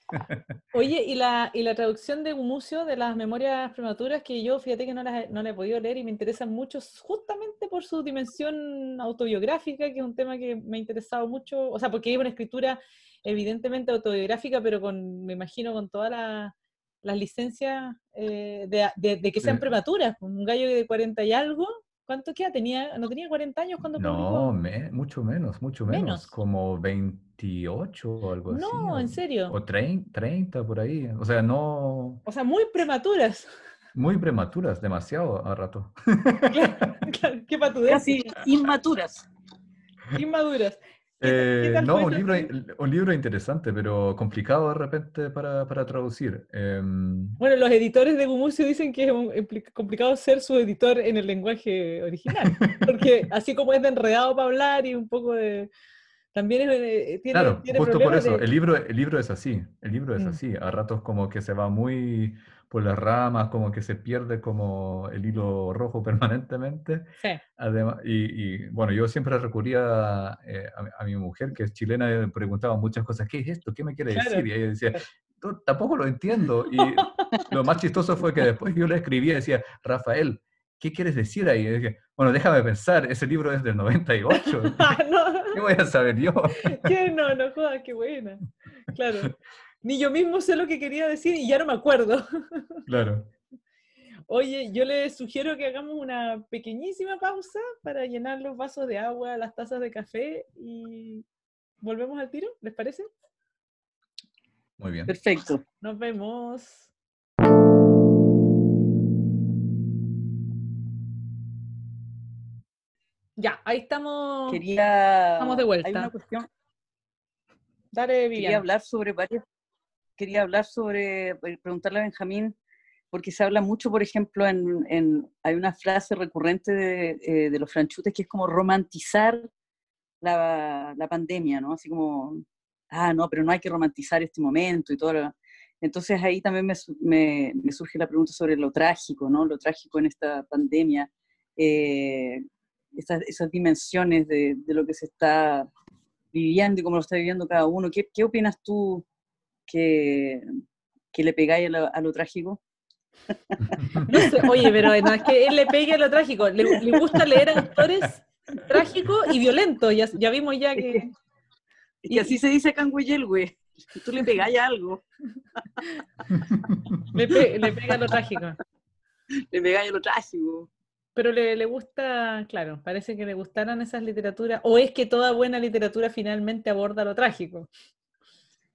Oye, ¿y la, y la traducción de Gumucio de las memorias prematuras, que yo fíjate que no la, no la he podido leer y me interesan mucho justamente por su dimensión autobiográfica, que es un tema que me ha interesado mucho, o sea, porque hay una escritura evidentemente autobiográfica, pero con, me imagino, con toda la las licencias eh, de, que sean prematuras. Pues, un gallo de 40 y algo, ¿cuánto queda? Tenía, ¿No tenía 40 años cuando No, mucho menos, mucho menos, Como 28 o algo así. No, en serio. O 30, por ahí. O sea, no... O sea, muy prematuras. Muy prematuras, demasiado a rato. Claro, qué patudez. Casi inmaturas. Inmaduras. Eh, no, un libro, un libro interesante, pero complicado de repente para, para traducir. Em, bueno, los editores de Gumucio dicen que es complicado ser su editor en el lenguaje original, porque así como es de enredado para hablar y un poco de... También es, eh, tiene, claro, justo por eso, el, libro, el libro es así, el libro es mm. así, a ratos como que se va muy por las ramas, como que se pierde como el hilo rojo permanentemente. Sí. Además, y, bueno, yo siempre recurría eh, a, mi mujer, que es chilena, y me preguntaba muchas cosas, ¿qué es esto? ¿Qué me quiere decir? Y ella decía, tampoco lo entiendo. Y lo más chistoso fue que después yo le escribía y decía, Rafael, ¿qué quieres decir ahí? Y dije, bueno, déjame pensar, ese libro es del 98. Ah, ¿Qué voy a saber yo? ¿Qué? No, no jodas, qué buena. Claro. Ni yo mismo sé lo que quería decir y ya no me acuerdo. Claro. Oye, yo les sugiero que hagamos una pequeñísima pausa para llenar los vasos de agua, las tazas de café y volvemos al tiro, ¿les parece? Muy bien. Perfecto. Nos vemos. Ya, ahí estamos. Quería. Estamos de vuelta. Hay una cuestión. Dale, Quería hablar sobre varias quería hablar sobre, eh, preguntarle a Benjamín, porque se habla mucho, por ejemplo, en, hay una frase recurrente de, eh, de, los franchutes que es como romantizar la, pandemia, ¿no? Así como, ah, no, pero no hay que romantizar este momento y todo. Entonces ahí también me, surge la pregunta sobre lo trágico, ¿no? Lo trágico en esta pandemia, eh, esas, dimensiones de, lo que se está viviendo y cómo lo está viviendo cada uno. ¿Qué, qué opinas tú que, que le pegáis a lo, trágico? oye, pero no es que él le pegue a lo trágico, le, gusta leer autores trágicos y violentos, ya, ya vimos ya que... y, así se dice en güey. Tú le pegáis algo. le, le, pega a lo trágico. Le pegáis a lo trágico. Pero le, le, gusta, claro, parece que le gustaran esas literaturas, o es que toda buena literatura finalmente aborda lo trágico.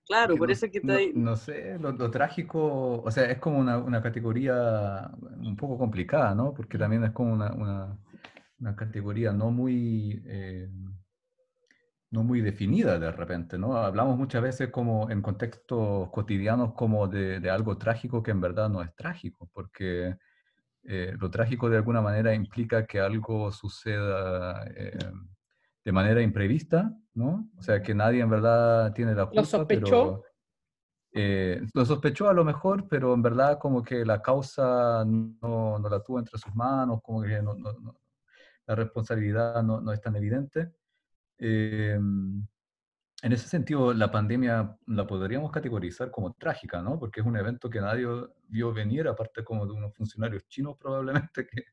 Claro, por eso que está ahí. No, sé, lo, trágico, o sea, es como una, una, categoría un poco complicada, ¿no? Porque también es como una, una, una categoría no muy, eh, no muy definida de repente, ¿no? Hablamos muchas veces como en contextos cotidianos como de, de algo trágico que en verdad no es trágico, porque eh, lo trágico de alguna manera implica que algo suceda eh, de manera imprevista, ¿no? O sea, que nadie en verdad tiene la culpa. Lo sospechó. eh, lo sospechó a lo mejor, pero en verdad como que la causa no, no la tuvo entre sus manos, como que no, la responsabilidad no, es tan evidente. Em, en ese sentido, la pandemia la podríamos categorizar como trágica, ¿no? Porque es un evento que nadie vio venir, aparte como de unos funcionarios chinos probablemente que,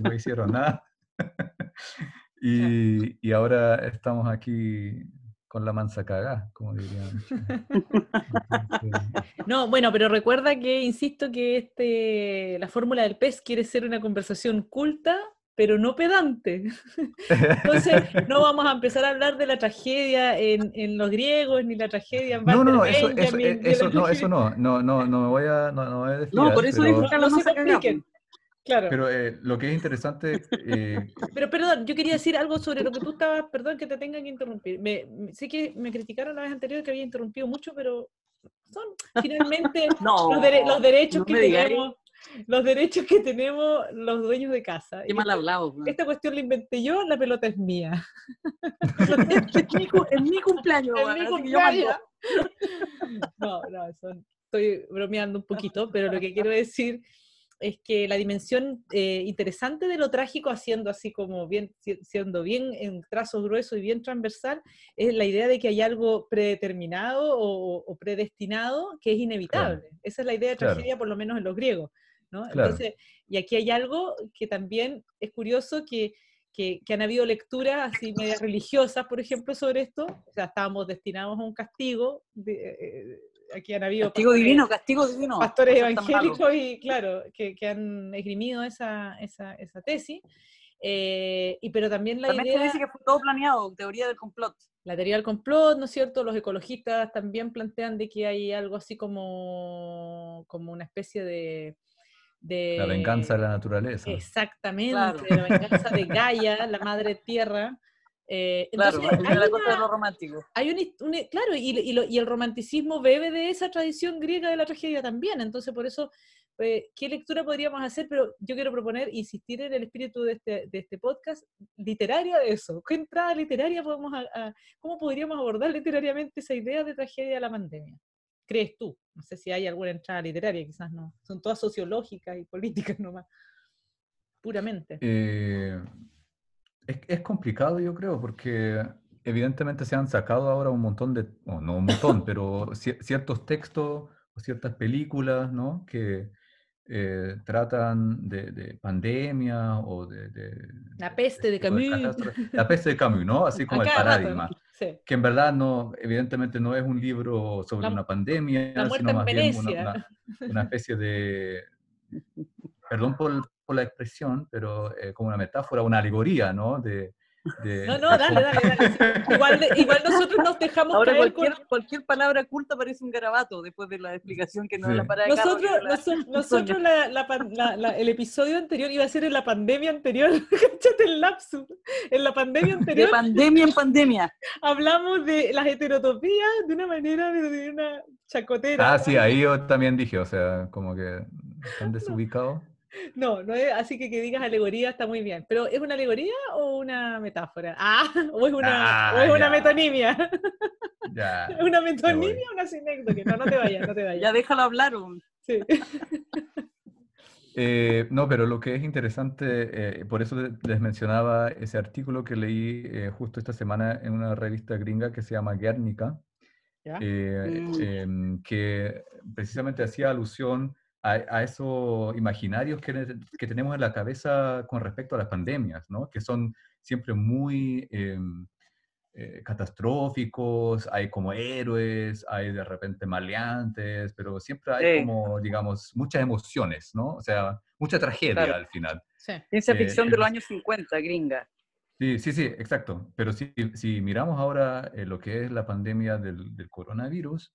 no hicieron nada. y, y, ahora estamos aquí con la mansa cagada, como dirían. No, bueno, pero recuerda que, insisto, que este, la fórmula del pez quiere ser una conversación culta, pero no pedante. Entonces, no vamos a empezar a hablar de la tragedia en, en los griegos, ni la tragedia en No, no, no, eso, eso, eso, no, eso no, no, no, no me voy a, no, no voy a No, por eso dijo que no se compliquen. Claro. Pero eh, lo que es interesante... Eh... Pero perdón, yo quería decir algo sobre lo que tú estabas, perdón que te tenga que interrumpir. Me, sé que me criticaron la vez anterior que había interrumpido mucho, pero son finalmente los, los, derechos que tenemos los derechos que tenemos los dueños de casa. Qué mal hablado. Esta cuestión la inventé yo, la pelota es mía. es, mi, cumpleaños. Es mi cumpleaños. No, no, estoy bromeando un poquito, pero lo que quiero decir es que la dimensión eh, interesante de lo trágico, haciendo así como bien, siendo bien en trazo grueso y bien transversal, es la idea de que hay algo predeterminado o, predestinado que es inevitable. Esa es la idea de tragedia, por lo menos en los griegos. Entonces, y aquí hay algo que también es curioso que, que, han habido lecturas así medias religiosas, por ejemplo, sobre esto. O sea, estábamos destinados a un castigo. Eh, aquí han habido... Castigo divino, castigo divino. Pastores evangélicos y, claro, que, que han esgrimido esa, esa, esa tesis. Eh, y pero también la también idea... se dice que fue todo planeado, teoría del complot. La teoría del complot, ¿no es cierto? Los ecologistas también plantean de que hay algo así como, como una especie de la venganza de la naturaleza. Exactamente, la venganza de Gaia, la madre tierra. Eh, claro, hay la cosa de lo romántico. Hay un, claro, y, y, el romanticismo bebe de esa tradición griega de la tragedia también. Entonces, por eso, eh, ¿qué lectura podríamos hacer? Pero yo quiero proponer, insistir en el espíritu de este, de este podcast, literaria de eso. ¿Qué entrada literaria podemos, cómo podríamos abordar literariamente esa idea de tragedia de la pandemia? crees tú? No sé si hay alguna entrada literaria, quizás no. Son todas sociológicas y políticas nomás, puramente. Eh, es, complicado, yo creo, porque evidentemente se han sacado ahora un montón de, no un montón, pero ciertos textos o ciertas películas, ¿no? Que eh, tratan de, pandemia o de, La peste de Camus. la peste de Camus, ¿no? Así como el paradigma. Que en verdad no, evidentemente no es un libro sobre una pandemia, sino más bien una, especie de, perdón por, por la expresión, pero eh, como una metáfora, una alegoría, ¿no? De, no, no, dale, dale, dale. Igual, igual nosotros nos dejamos Ahora cualquier, cualquier palabra culta parece un garabato después de la explicación que no es la para Nosotros, nosotros, la, la, el episodio anterior iba a ser en la pandemia anterior. Cáchate el lapsus. En la pandemia anterior. De pandemia en pandemia. Hablamos de las heterotopías de una manera, de una chacotera. Ah, sí, ahí yo también dije, o sea, como que están desubicados. No, no es, así que que digas alegoría está muy bien. Pero ¿es una alegoría o una metáfora? Ah, o es una, ah, o es una metonimia. Ya. ¿Es una metonimia o una sinécdoque? No, no te vayas, no te vayas. Ya déjalo hablar. Sí. Eh, no, pero lo que es interesante, eh, por eso les mencionaba ese artículo que leí eh, justo esta semana en una revista gringa que se llama Guernica, mm. em, que precisamente hacía alusión a, esos imaginarios que, que, tenemos en la cabeza con respecto a las pandemias, ¿no? que son siempre muy em, eh, catastróficos, hay como héroes, hay de repente maleantes, pero siempre hay como, digamos, muchas emociones, ¿no? O sea, mucha tragedia al final. Sí. Ciencia ficción de los años 50, gringa. Sí, sí, sí, exacto. Pero si, si miramos ahora eh, lo que es la pandemia del, del coronavirus,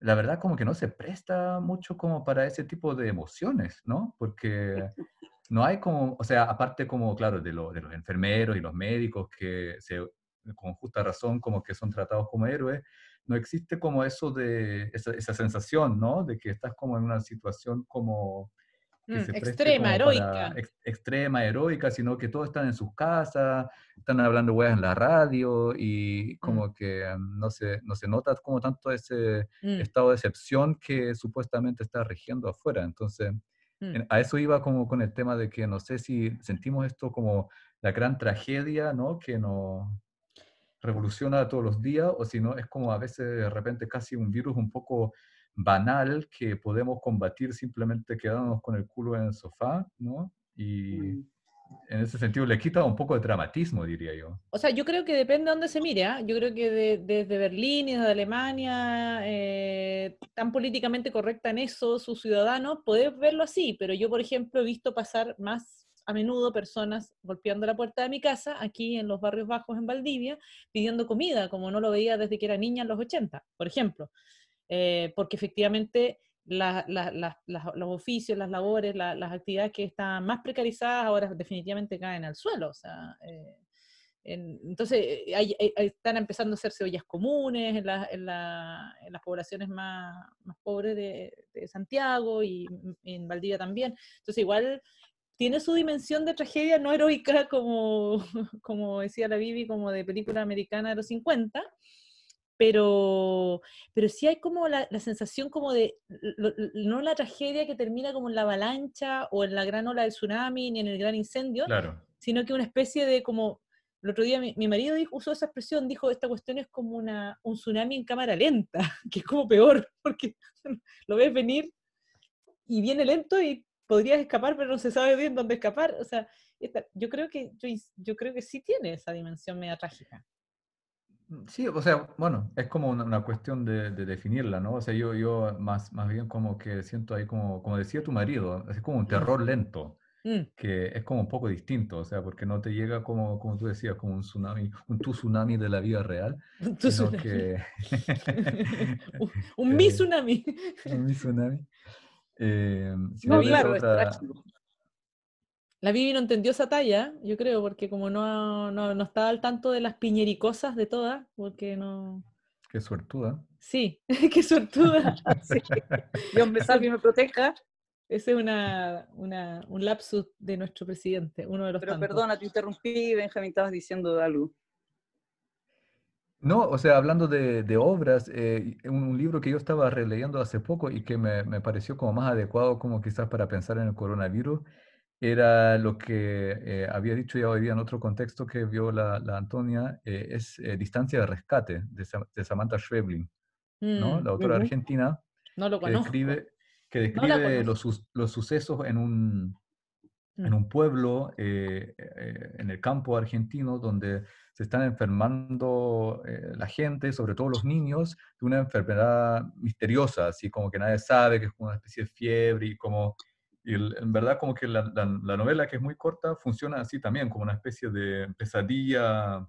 la verdad como que no se presta mucho como para ese tipo de emociones, ¿no? Porque no hay como, o sea, aparte como, claro, de, de los enfermeros y los médicos que se, con justa razón como que son tratados como héroes, no existe como eso de, esa, esa sensación, ¿no? De que estás como en una situación como que Mm, se extrema, heroica. ex- extrema, heroica, sino que todos están en sus casas, están hablando weas en la radio y Mm. como que no se, no se nota como tanto ese Mm, estado de excepción que supuestamente está rigiendo afuera. Entonces, mm. en- a eso iba como con el tema de que no sé si sentimos esto como la gran tragedia, ¿no? Que nos revoluciona todos los días o si no es como a veces de repente casi un virus un poco banal que podemos combatir simplemente quedándonos con el culo en el sofá, ¿no? Y Mm. en ese sentido le quita un poco de dramatismo, diría yo. O sea, yo creo que depende de dónde se mire. ¿ah? Yo creo que de- desde Berlín y desde Alemania, eh, tan políticamente correcta en eso, sus ciudadanos, podés verlo así, pero yo, por ejemplo, he visto pasar más a menudo personas golpeando la puerta de mi casa, aquí en los barrios bajos en Valdivia, pidiendo comida, como no lo veía desde que era niña en los 80, por ejemplo. Eh, porque efectivamente la- la- la- los oficios, las labores, la- las actividades que están más precarizadas ahora definitivamente caen al suelo. O sea, eh, en- entonces eh, hay- hay- están empezando a hacerse ollas comunes en, en en las poblaciones más, más pobres de, de Santiago y m- en Valdivia también. Entonces igual tiene su dimensión de tragedia no heroica como, como decía la Bibi, como de película americana de los 50, pero, pero sí hay como la, la sensación como de, lo- no la tragedia que termina como en la avalancha o en la gran ola del tsunami ni en el gran incendio, Claro. sino que una especie de como, el otro día mi, mi marido dijo- usó esa expresión, dijo, esta cuestión es como una, un tsunami en cámara lenta, que es como peor, porque lo ves venir y viene lento y podrías escapar, pero no se sabe bien dónde escapar. O sea, esta- yo, creo que, yo, yo creo que sí tiene esa dimensión media trágica. Sí, o sea, bueno, es como una, una cuestión de, de definirla, ¿no? O sea, yo, yo más, más bien como que siento ahí como, como decía tu marido, es como un terror lento, Mm, que es como un poco distinto, o sea, porque no te llega como, como tú decías, como un tsunami, un tu tsunami de la vida real, tu sino tsunami. que... un, un mi Eh, tsunami. un mi tsunami. Eh, No, claro, otra-. La Vivi no entendió esa talla, yo creo, porque como no, no, no estaba al tanto de las piñericosas de todas, porque no... Qué suertuda. Sí, qué suertuda. Sí. Dios me salve y me proteja. Ese es una, una- un lapsus de nuestro presidente, uno de los Pero tantos. perdona, te interrumpí, Benjamín, estabas diciendo algo. No, o sea, hablando de, de obras, eh, un, un libro que yo estaba releyendo hace poco y que me, me pareció como más adecuado como quizás para pensar en el coronavirus, era lo que eh, había dicho ya hoy día en otro contexto que vio la, la Antonia, eh, es eh, Distancia de Rescate de, Sa- de Samantha Schweblin, ¿no? Mm, La autora argentina no lo que describe, que describe los, los sucesos en un, en Mm. un pueblo en el campo argentino donde se están enfermando la gente, sobre todo los niños, de una enfermedad misteriosa, así como que nadie sabe, que es como una especie de fiebre y como... Y el- en verdad como que la, la- la novela, que es muy corta, funciona así también, como una especie de pesadilla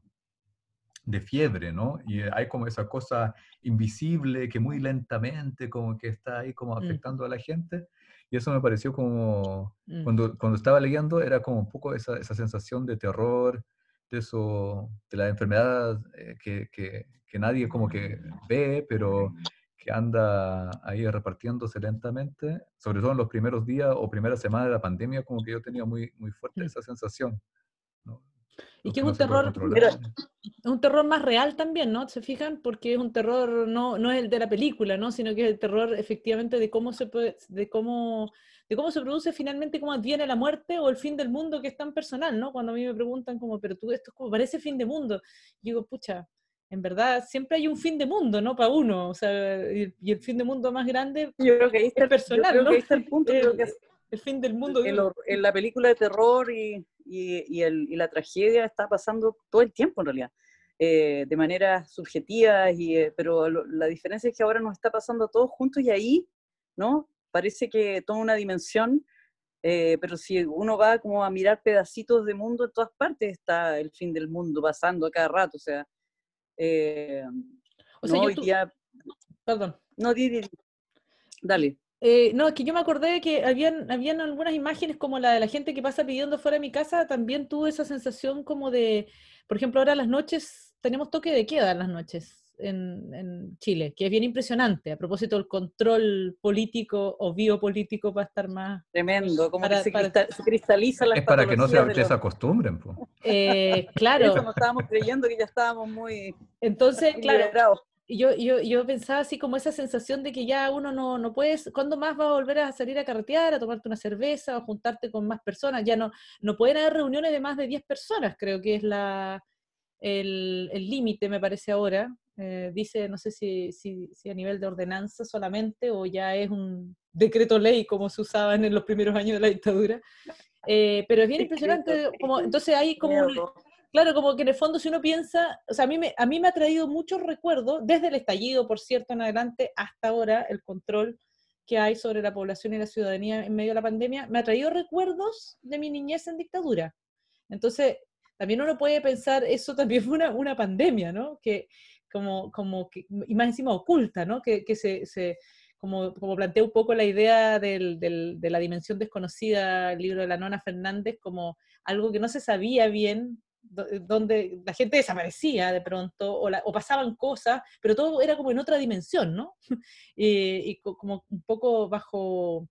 de fiebre, ¿no? Y hay como esa cosa invisible que muy lentamente como que está ahí como Mm. afectando a la gente. Y eso me pareció como, Mm. cuando, cuando estaba leyendo, era como un poco esa, esa sensación de terror, de eso, de la enfermedad eh, que, que, que nadie como que ve, pero que anda ahí repartiéndose lentamente, sobre todo en los primeros días o primeras semanas de la pandemia, como que yo tenía muy, muy fuerte Mm. esa sensación. ¿no? Y que es no un puede terror-. Es un terror más real también, ¿no? ¿Se fijan? Porque es un terror, no, no es el de la película, ¿no? Sino que es el terror efectivamente de cómo se puede, de cómo, de cómo se produce finalmente, cómo adviene la muerte o el fin del mundo, que es tan personal, ¿no? Cuando a mí me preguntan como, pero tú esto es como, parece fin de mundo. Y digo, pucha, en verdad siempre hay un fin de mundo, ¿no? Para uno, o sea, y, y el fin de mundo más grande, Yo creo que ahí está, Es personal, yo creo ¿no? que ahí está el punto. creo El- que es- el fin del mundo. el en la película de terror y, y- y la tragedia está pasando todo el tiempo en realidad, eh, de manera subjetiva, y, eh, pero lo- la diferencia es que ahora nos está pasando a todos juntos y ahí, ¿no? Parece que toma una dimensión, eh, pero si uno va como a mirar pedacitos de mundo en todas partes, está el fin del mundo pasando a cada rato, o sea, eh, O sea, no, yo hoy día, Perdón. no, di, di, di. dale. Eh, no, es que yo me acordé que habían, habían algunas imágenes como la de la gente que pasa pidiendo fuera de mi casa, también tuve esa sensación como de, por ejemplo, ahora las noches, tenemos toque de queda en las noches. En, Chile, que es bien impresionante a propósito del control político o biopolítico para estar más... Tremendo, como que se, cristaliza la Es para que no se, se acostumbren. Eh, claro. Eso no estábamos creyendo que ya estábamos muy... Entonces, claro, yo, yo, yo pensaba así como esa sensación de que ya uno no, no puedes, ¿cuándo más va a volver a salir a carretear, a tomarte una cerveza o juntarte con más personas? Ya no, no pueden haber reuniones de más de 10 personas, creo que es la, el límite, me parece ahora. Eh, dice, no sé si, si, si, a nivel de ordenanza solamente o ya es un decreto ley como se usaba en los primeros años de la dictadura. Eh, pero es bien impresionante, como, entonces hay como, claro, como que en el fondo si uno piensa, o sea, a mí, me, a mí me ha traído muchos recuerdos, desde el estallido, por cierto, en adelante, hasta ahora, el control que hay sobre la población y la ciudadanía en medio de la pandemia, me ha traído recuerdos de mi niñez en dictadura. Entonces, también uno puede pensar, eso también fue una, una pandemia, ¿no? Que, como, como que, y más encima oculta, ¿no? Que, que se, se como, como, plantea un poco la idea del, del, de la dimensión desconocida, el libro de la Nona Fernández, como algo que no se sabía bien, donde la gente desaparecía de pronto, o, o pasaban cosas, pero todo era como en otra dimensión, ¿no? y, y, como un poco bajo,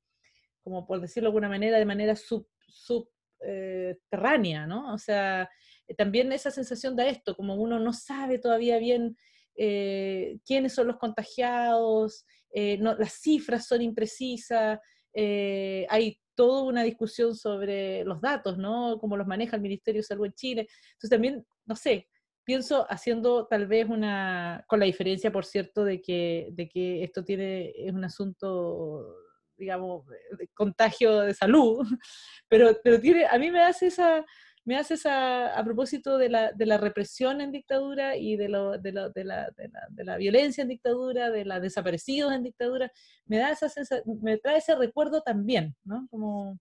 como por decirlo de alguna manera, de manera sub, subterránea, ¿no? O sea, también esa sensación da esto, como uno no sabe todavía bien eh, quiénes son los contagiados, eh, las cifras son imprecisas, eh, hay toda una discusión sobre los datos, ¿no? Cómo los maneja el Ministerio de Salud en Chile. Entonces también, no sé, pienso haciendo tal vez una, con la diferencia, por cierto, de que, de que esto tiene, es un asunto, digamos, contagio de salud, pero, pero tiene, a mí me hace esa, me haces a, a propósito de la, de la, represión en dictadura y de, lo, de, la, violencia en dictadura, de los desaparecidos en dictadura, me, da esa me trae ese recuerdo también, ¿no? Como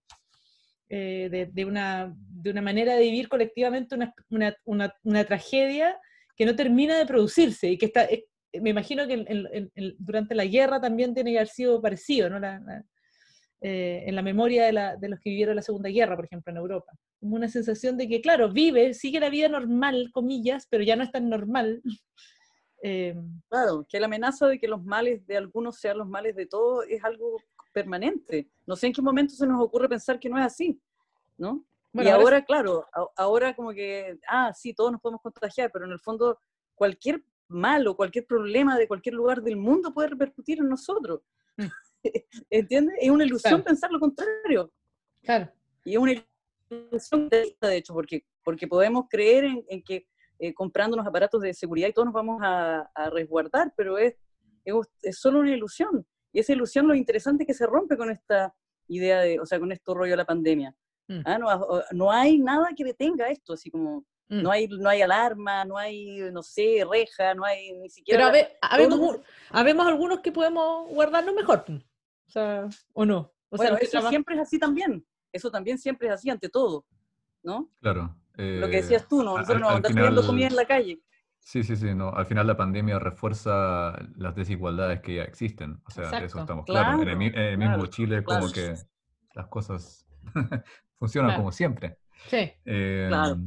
eh, de, una, de una manera de vivir colectivamente una, tragedia que no termina de producirse y que está, me imagino que durante la guerra también tiene que haber sido parecido, ¿no? La, eh, en la memoria de, la, de, los que vivieron la Segunda Guerra, por ejemplo, en Europa. Como una sensación de que, claro, vive, sigue la vida normal, comillas, pero ya no es tan normal. Eh, claro, que la amenaza de que los males de algunos sean los males de todos es algo permanente. No sé en qué momento se nos ocurre pensar que no es así, ¿no? y ahora, claro, ahora como que, ah, sí, todos nos podemos contagiar, pero en el fondo cualquier mal o cualquier problema de cualquier lugar del mundo puede repercutir en nosotros. ¿Entiendes? Es una ilusión pensar lo contrario. Claro. Y es una ilusión de hecho, porque, porque podemos creer en, que eh, comprándonos aparatos de seguridad y todos nos vamos a, resguardar, pero es, es, solo una ilusión. Y esa ilusión lo interesante es que se rompe con esta idea de, o sea, con esto rollo de la pandemia. Mm. ¿Ah? No, no, hay nada que detenga esto, así como mm. no, hay, no hay alarma, no hay, no sé, reja, no hay ni siquiera... Pero habemos, habemos algunos que podemos guardarlo mejor. O sea, ¿o no? O bueno, eso siempre es así también. Eso también siempre es así ante todo, ¿no? Claro. Lo que decías tú, ¿no? Nosotros no andamos comiendo comida en la calle. Sí, sí, sí, no. Al final la pandemia refuerza las desigualdades que ya existen. O sea, de eso estamos claros. en, el, mismo Chile, como que las cosas funcionan como siempre. Sí. Eh, claro.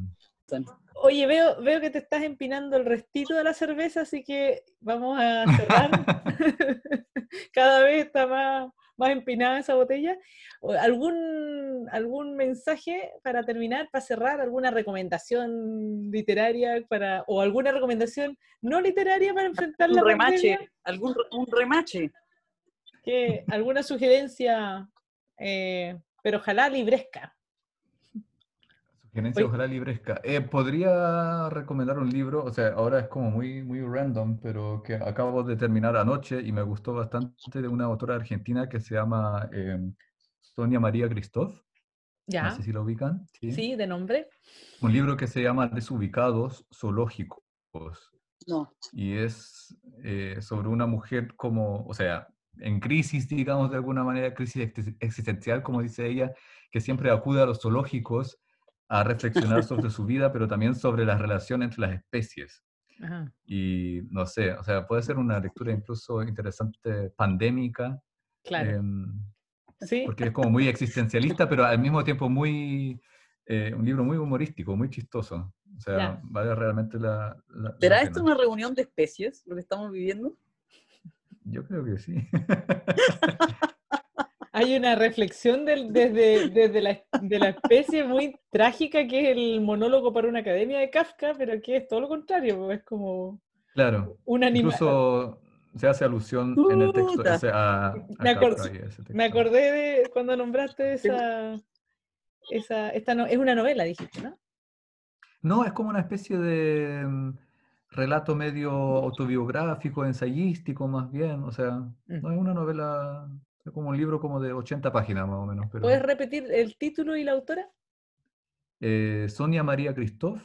Oye, veo, veo que te estás empinando el restito de la cerveza, así que vamos a cerrar. Cada vez está más, más empinada esa botella. ¿Algún, ¿Algún mensaje para terminar, para cerrar? ¿Alguna recomendación literaria para, o alguna recomendación no literaria para enfrentar la remache, algún un remache. ¿Alguna sugerencia? Eh, pero ojalá libresca. Gerencia ojalá libresca. Eh, podría recomendar un libro, o sea, ahora es como muy, muy random, pero que acabo de terminar anoche y me gustó bastante de una autora argentina que se llama em, Sonia María Christoph. Ya. No sé si lo ubican. ¿Sí? de nombre. Un libro que se llama Desubicados Zoológicos. No. Y es eh, sobre una mujer como, o sea, en crisis, digamos, de alguna manera, crisis existencial, como dice ella, que siempre acude a los zoológicos a reflexionar sobre su vida, pero también sobre la relación entre las especies. Y no sé, o sea, puede ser una lectura incluso interesante, pandémica. Claro. Em, ¿Sí? Porque es como muy existencialista, pero al mismo tiempo muy, eh, un libro muy humorístico, muy chistoso. O sea, vale realmente la... ¿Será esto una reunión de especies, lo que estamos viviendo? Yo creo que sí. Hay una reflexión desde, desde la, de la especie muy trágica que es el monólogo para una academia de Kafka, pero que es todo lo contrario, es como claro. un animal. Incluso se hace alusión en el texto a, me, acordé de cuando nombraste esa, esa esta no, es una novela, dijiste, ¿no? No, es como una especie de mm, relato medio autobiográfico, ensayístico más bien, o sea, no es una novela, es como un libro como de 80 páginas más o menos. ¿Puedes repetir el título y la autora? Eh, Sonia María Christoph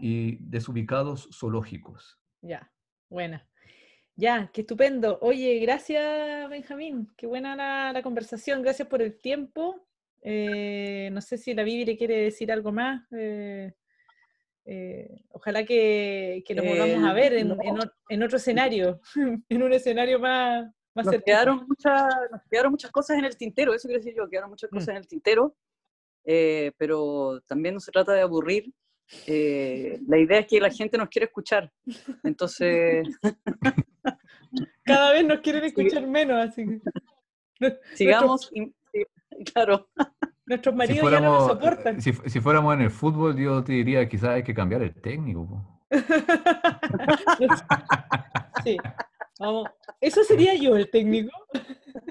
y Desubicados Zoológicos. Ya, buena. Ya, qué estupendo. Oye, gracias Benjamín, qué buena la, conversación, gracias por el tiempo. Eh, no sé si la Vivi le quiere decir algo más. Eh, eh, ojalá que, nos volvamos a ver en, otro escenario, en un escenario más, más nos quedaron, muchas, nos quedaron muchas cosas en el tintero, eso quiero decir yo, quedaron muchas cosas mm. en el tintero, eh, pero también no se trata de aburrir. Eh, la idea es que la gente nos quiere escuchar, entonces... Cada vez nos quieren escuchar menos, así Sigamos, claro. Nuestros maridos ya no nos soportan. Si, fuéramos en el fútbol, yo te diría quizás hay que cambiar el técnico. sí. Vamos. ¿Eso sería yo el técnico?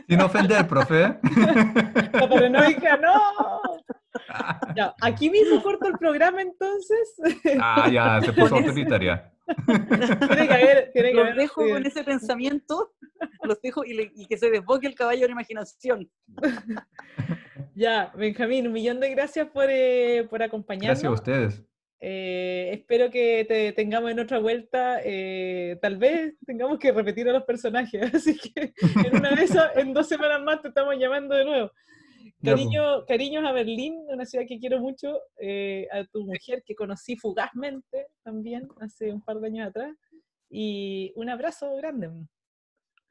Sin ofender, profe. La paranoica, no. Ya, aquí mismo corto el programa entonces. Ah, ya, se puso autoritaria. Tiene que haber, tiene que Los dejo con ese pensamiento, los dejo y, y que se desboque el caballo de la imaginación. Ya, Benjamín, un millón de gracias por, eh, por acompañarnos. Gracias a ustedes. Eh, espero que te tengamos en otra vuelta. Eh, tal vez tengamos que repetir a los personajes, así que en una de esas, en dos semanas más te estamos llamando de nuevo. Cariño, cariños a Berlín, una ciudad que quiero mucho, a tu mujer que conocí fugazmente también hace un par de años atrás, y un abrazo grande.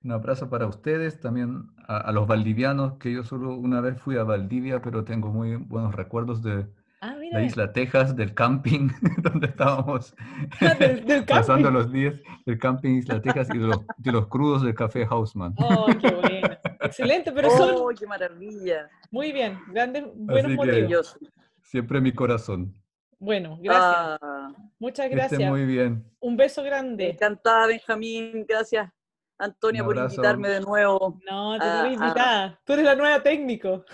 Un abrazo para ustedes, también a, los valdivianos, que yo solo una vez fui a Valdivia, pero tengo muy buenos recuerdos de ah, la isla Texas, del camping, donde estábamos pasando los días, del camping Isla Texas y de los, crudos del café Hausman. ¡Oh, qué bueno! Excelente, pero son... ¡Oh, qué maravilla! Muy bien, grandes, buenos motivos. Siempre mi corazón. Bueno, gracias. Ah. Muchas gracias. muy bien. Un beso grande. Encantada, Benjamín. Gracias. Antonia, por invitarme de nuevo. No, te voy invitada. Tú eres la nueva técnico.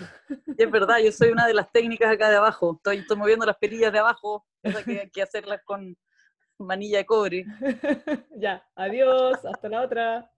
Es verdad, yo soy una de las técnicas acá de abajo. Estoy, estoy moviendo las perillas de abajo, que hay que hacerlas con manilla de cobre. ya, adiós, hasta la otra.